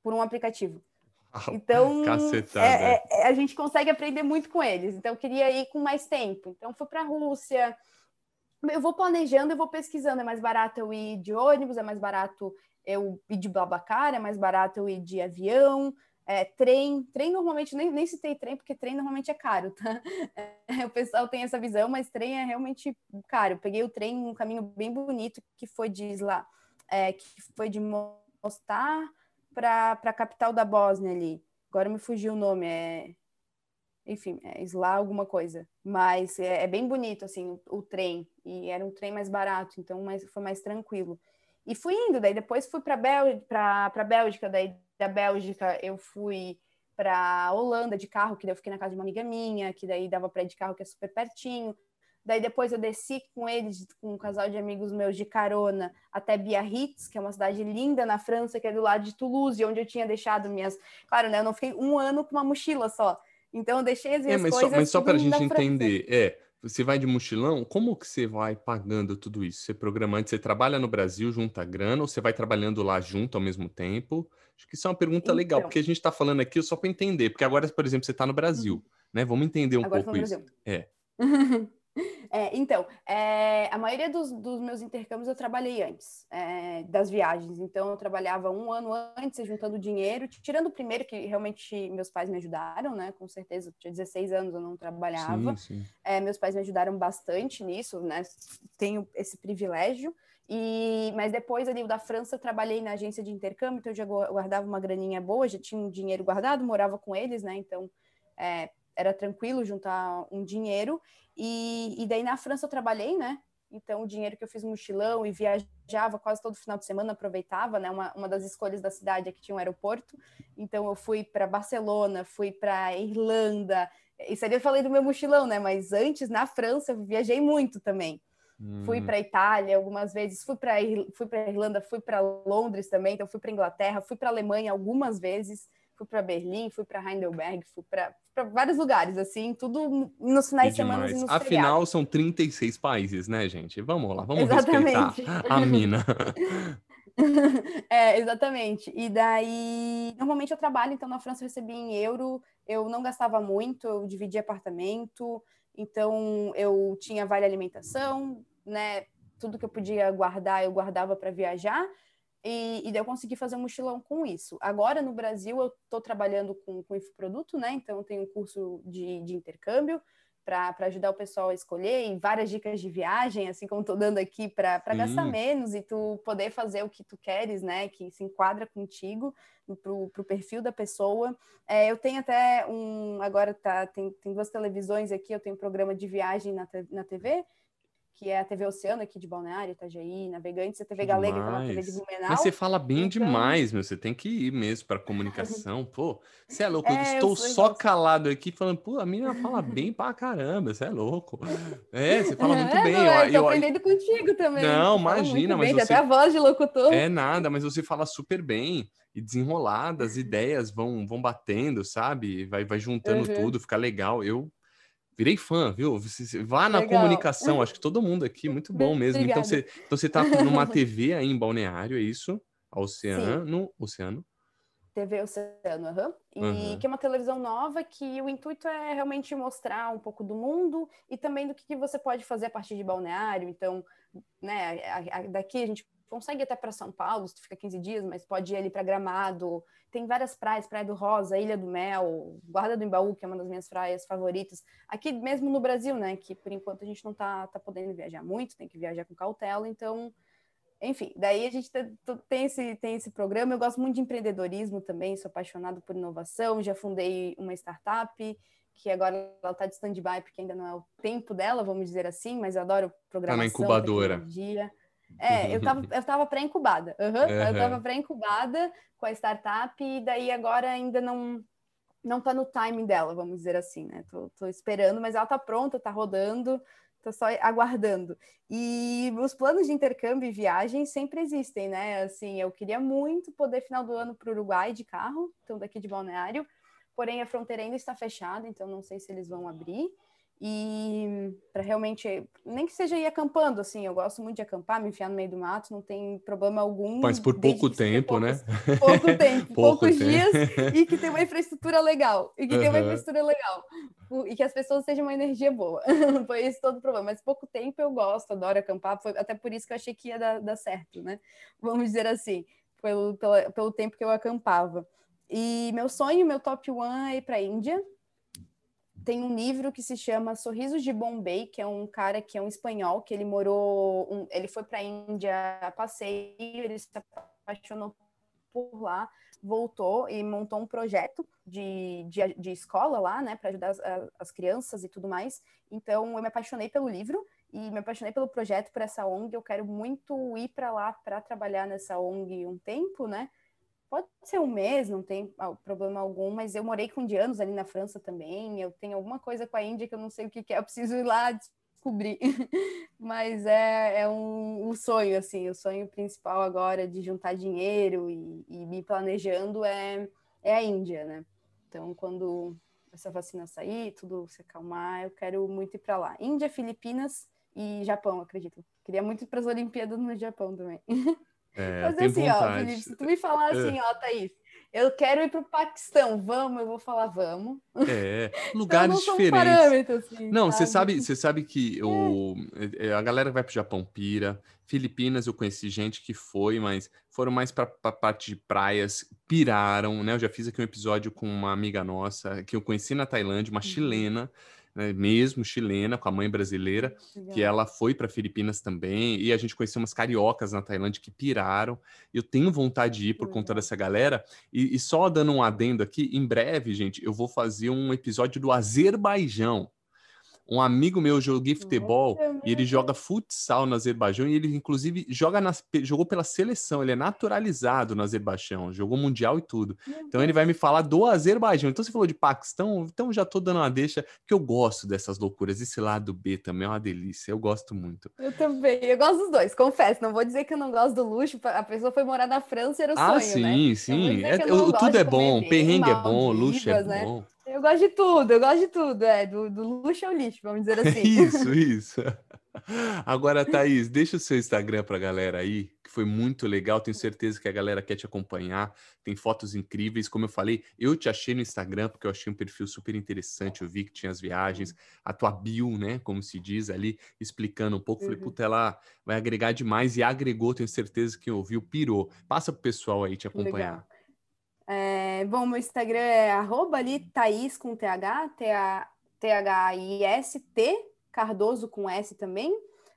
por um aplicativo. Então, é, é, é, a gente consegue aprender muito com eles. Então, eu queria ir com mais tempo. Então, fui para a Rússia. Eu vou planejando e vou pesquisando. É mais barato eu ir de ônibus, é mais barato eu ir de Babacar, é mais barato eu ir de avião, é, trem. Trem normalmente, nem, nem citei trem, porque trem normalmente é caro, tá? É, o pessoal tem essa visão, mas trem é realmente caro. Eu peguei o trem um caminho bem bonito, que foi de Isla, é, que foi de Mostar para a capital da Bósnia ali. Agora me fugiu o nome, é enfim, é Isla alguma coisa. Mas é, é bem bonito, assim, o, o, trem. E era um trem mais barato, então mais, foi mais tranquilo. E fui indo, daí depois fui para Bel a Bélgica, daí da Bélgica eu fui para Holanda de carro, que daí eu fiquei na casa de uma amiga minha, que daí dava para ir de carro, que é super pertinho. Daí depois eu desci com eles, com um casal de amigos meus de carona, até Biarritz, que é uma cidade linda na França, que é do lado de Toulouse, onde eu tinha deixado minhas. Claro, né? Eu não fiquei um ano com uma mochila só. Então eu deixei as minhas é, mas coisas. Só, mas só para a gente entender, é. Você vai de mochilão, como que você vai pagando tudo isso? Você programando, você trabalha no Brasil, junta grana, ou você vai trabalhando lá junto ao mesmo tempo? Acho que isso é uma pergunta então, legal, porque a gente está falando aqui só para entender, porque agora, por exemplo, você está no Brasil, uhum. né? Vamos entender um pouco isso. É. É, então, é, a maioria dos, dos, meus intercâmbios eu trabalhei antes é, das viagens. Então, eu trabalhava um ano antes, juntando dinheiro, tirando o primeiro, que realmente meus pais me ajudaram, né? Com certeza, eu tinha 16 anos, eu não trabalhava. Sim, sim. É, meus pais me ajudaram bastante nisso, né? Tenho esse privilégio. E, mas depois ali da França eu trabalhei na agência de intercâmbio, então eu já guardava uma graninha boa, já tinha um dinheiro guardado, morava com eles, né? Então é, era tranquilo juntar um dinheiro. E, e daí na França eu trabalhei, né? Então, o dinheiro que eu fiz mochilão e viajava quase todo final de semana, aproveitava, né? Uma, uma das escolhas da cidade é que tinha um aeroporto. Então, eu fui para Barcelona, fui para Irlanda. Isso ali eu falei do meu mochilão, né? Mas antes, na França, eu viajei muito também. Hum. Fui para Itália algumas vezes, fui para fui para Irlanda, fui para Londres também, então fui para Inglaterra, fui para Alemanha algumas vezes fui para Berlim, fui para Heidelberg, fui para vários lugares, assim, tudo nos finais de semana Afinal, são 36 países, né, gente? Vamos lá, vamos exatamente. respeitar a mina. é, exatamente. E daí, normalmente eu trabalho, então na França eu recebia em euro, eu não gastava muito, eu dividia apartamento, então eu tinha vale alimentação, né? Tudo que eu podia guardar, eu guardava para viajar. E, e daí eu consegui fazer um mochilão com isso. Agora, no Brasil, eu estou trabalhando com, com infoproduto, né? Então, eu tenho um curso de, de intercâmbio para ajudar o pessoal a escolher e várias dicas de viagem, assim como estou dando aqui, para gastar menos e tu poder fazer o que tu queres, né? Que se enquadra contigo, para o perfil da pessoa. É, eu tenho até um. Agora tá, tem, tem duas televisões aqui, eu tenho um programa de viagem na, na TV que é a TV Oceano aqui de Balneário, Itajaí, Navegantes, a TV Galega, que é uma TV de Blumenau. Mas você fala bem então... demais, meu, você tem que ir mesmo para comunicação, pô. Você é louco, é, eu estou eu só calado aqui falando, pô, a menina fala bem pra caramba, você é louco. É, você fala muito é, bem. Não, eu, eu aprendendo contigo também. Não, imagina, mas bem, você... até a voz de locutor. É nada, mas você fala super bem e desenrolada, as ideias vão, vão batendo, sabe? Vai, vai juntando uhum. tudo, fica legal. Eu virei fã, viu? Vá na Legal. comunicação, acho que todo mundo aqui, muito bom mesmo. Então você, então você tá numa TV aí em Balneário, é isso? Oceano, Sim. Oceano. TV Oceano, uhum. e uhum. que é uma televisão nova que o intuito é realmente mostrar um pouco do mundo e também do que, que você pode fazer a partir de balneário. Então, né, a, a, daqui a gente consegue até para São Paulo, se tu fica 15 dias, mas pode ir ali para Gramado. Tem várias praias, Praia do Rosa, Ilha do Mel, Guarda do Embaú, que é uma das minhas praias favoritas. Aqui mesmo no Brasil, né? Que por enquanto a gente não tá, tá podendo viajar muito, tem que viajar com cautela, então enfim, daí a gente tem esse, tem esse programa. Eu gosto muito de empreendedorismo também, sou apaixonado por inovação. Já fundei uma startup que agora ela está de stand-by porque ainda não é o tempo dela, vamos dizer assim, mas eu adoro programação, tá na incubadora. Tecnologia. É, eu estava eu tava pré-incubada. Uhum, uhum. Eu estava pré-incubada com a startup e daí agora ainda não não está no timing dela, vamos dizer assim, né? Tô, tô esperando, mas ela está pronta, está rodando, tô só aguardando. E os planos de intercâmbio e viagem sempre existem, né? Assim, eu queria muito poder final do ano para o Uruguai de carro, então daqui de Balneário, porém a fronteira ainda está fechada, então não sei se eles vão abrir e para realmente, nem que seja ir acampando, assim, eu gosto muito de acampar, me enfiar no meio do mato, não tem problema algum. Mas por pouco tempo, poucos, né? Pouco tempo, pouco poucos tempo. dias, e que tem uma infraestrutura legal, e que uhum. tem uma infraestrutura legal, e que as pessoas sejam uma energia boa. foi esse todo o problema, mas pouco tempo eu gosto, adoro acampar, foi até por isso que eu achei que ia dar, dar certo, né? Vamos dizer assim, pelo, pelo, pelo tempo que eu acampava. E meu sonho, meu top one é ir para a Índia, tem um livro que se chama Sorrisos de Bombay, que é um cara que é um espanhol, que ele morou, um, ele foi para a Índia a passeio, ele se apaixonou por lá, voltou e montou um projeto de, de, de escola lá, né, para ajudar as, as, crianças e tudo mais. Então, eu me apaixonei pelo livro e me apaixonei pelo projeto, por essa ONG. Eu quero muito ir para lá para trabalhar nessa ONG um tempo, né? Pode ser um mês, não tem problema algum, mas eu morei com indianos ali na França também. Eu tenho alguma coisa com a Índia que eu não sei o que, é, eu preciso ir lá descobrir. mas é, é um, um, sonho, assim, o sonho principal agora de juntar dinheiro e, e me planejando é, é a Índia, né? Então, quando essa vacina sair, tudo se acalmar, eu quero muito ir para lá. Índia, Filipinas e Japão, acredito. Queria muito ir para as Olimpíadas no Japão também. É, Mas assim, vontade. ó, Felipe, se tu me falar é. assim, ó, Thaís, eu quero ir para o Paquistão, vamos, eu vou falar vamos. É, lugares então, diferentes. Assim, não, você sabe, você sabe que é. o, é, a galera vai para o Japão pira. Filipinas eu conheci gente que foi, mas foram mais para a parte de praias, piraram, né? Eu já fiz aqui um episódio com uma amiga nossa que eu conheci na Tailândia, uma uhum. Né, mesmo chilena, com a mãe brasileira, Legal. que ela foi para Filipinas também, e a gente conheceu umas cariocas na Tailândia que piraram. Eu tenho vontade de ir por Legal. conta dessa galera, e, e só dando um adendo aqui, em breve, gente, eu vou fazer um episódio do Azerbaijão. Um amigo meu joga futebol e ele joga futsal no Azerbaijão e ele, inclusive, joga nas, jogou pela seleção. Ele é naturalizado no Azerbaijão, jogou mundial e tudo. Então ele vai me falar do Azerbaijão. Então você falou de Paquistão, então já tô dando uma deixa que eu gosto dessas loucuras. Esse lado B também é uma delícia. Eu gosto muito. Eu também. Eu gosto dos dois, confesso. Não vou dizer que eu não gosto do luxo. A pessoa foi morar na França e era o ah, sonho, sim, né? sim. É, tudo é bom. Perrengue é bom, luxo é né? Eu gosto de tudo, eu gosto de tudo, é, do, do luxo ao lixo, vamos dizer assim. isso, isso. Agora, Thaís, deixa o seu Instagram para a galera aí, que foi muito legal, tenho certeza que a galera quer te acompanhar, tem fotos incríveis, como eu falei, eu te achei no Instagram porque eu achei um perfil super interessante, eu vi que tinha as viagens, a tua bio, né, como se diz ali, explicando um pouco, falei, uhum. puta, ela vai agregar demais e agregou, tenho certeza que ouviu, pirou. Passa pro pessoal aí te acompanhar. Legal. É, bom, meu Instagram é arroba ali, Thaís com TH, T-H-I-S-T, Cardoso com S também.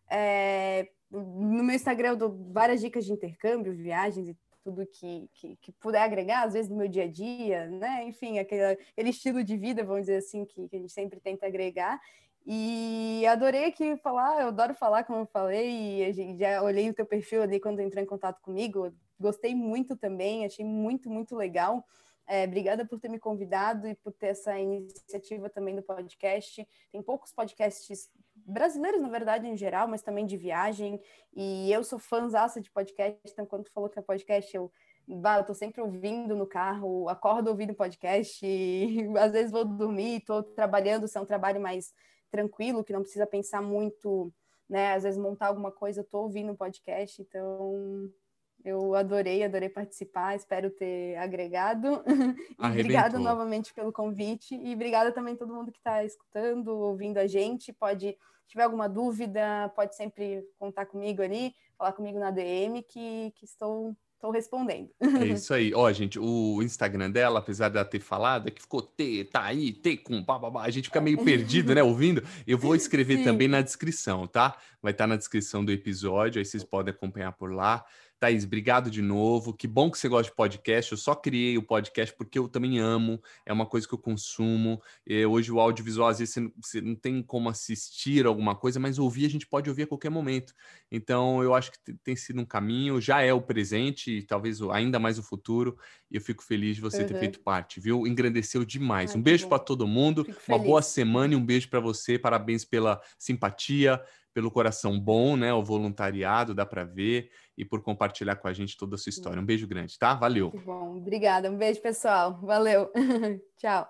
É, no meu Instagram eu dou várias dicas de intercâmbio, viagens e tudo que, que, que, puder agregar, às vezes no meu dia a dia, né? Enfim, aquele, aquele estilo de vida, vamos dizer assim, que, que a gente sempre tenta agregar. E adorei aqui falar, eu adoro falar, como eu falei, e já olhei o teu perfil ali quando entrou em contato comigo, gostei muito também, achei muito, muito legal. É, obrigada por ter me convidado e por ter essa iniciativa também do podcast. Tem poucos podcasts brasileiros, na verdade, em geral, mas também de viagem. E eu sou fãzaça de podcast, então quando tu falou que é podcast, eu eu tô sempre ouvindo no carro, acordo ouvindo podcast, e, às vezes vou dormir, estou trabalhando, se é um trabalho mais tranquilo, que não precisa pensar muito, né? Às vezes montar alguma coisa, tô ouvindo um podcast, então eu adorei, adorei participar, espero ter agregado. obrigada novamente pelo convite e obrigada também a todo mundo que está escutando, ouvindo a gente. Pode tiver alguma dúvida, pode sempre contar comigo ali, falar comigo na DM, que, que estou Estou respondendo. É isso aí. Ó, gente, o Instagram dela, apesar dela ter falado, é que ficou T, tá aí, T com bababá. A gente fica meio perdido, né, ouvindo. Eu vou escrever Sim. também na descrição, tá? Vai estar tá na descrição do episódio, aí vocês podem acompanhar por lá. Thaís, obrigado de novo. Que bom que você gosta de podcast. Eu só criei o podcast porque eu também amo, é uma coisa que eu consumo. E hoje o audiovisual, às vezes, você não, você não, tem como assistir alguma coisa, mas ouvir a gente pode ouvir a qualquer momento. Então, eu acho que tem sido um caminho, já é o presente, e talvez ainda mais o futuro. E eu fico feliz de você uhum. ter feito parte, viu? Engrandeceu demais. Ai, um beijo para todo mundo, uma boa semana e um beijo para você. Parabéns pela simpatia, pelo coração bom, né? O voluntariado, dá para ver, e por compartilhar com a gente toda a sua história. Um beijo grande, tá? Valeu. Muito bom. Obrigada. Um beijo, pessoal. Valeu. Tchau.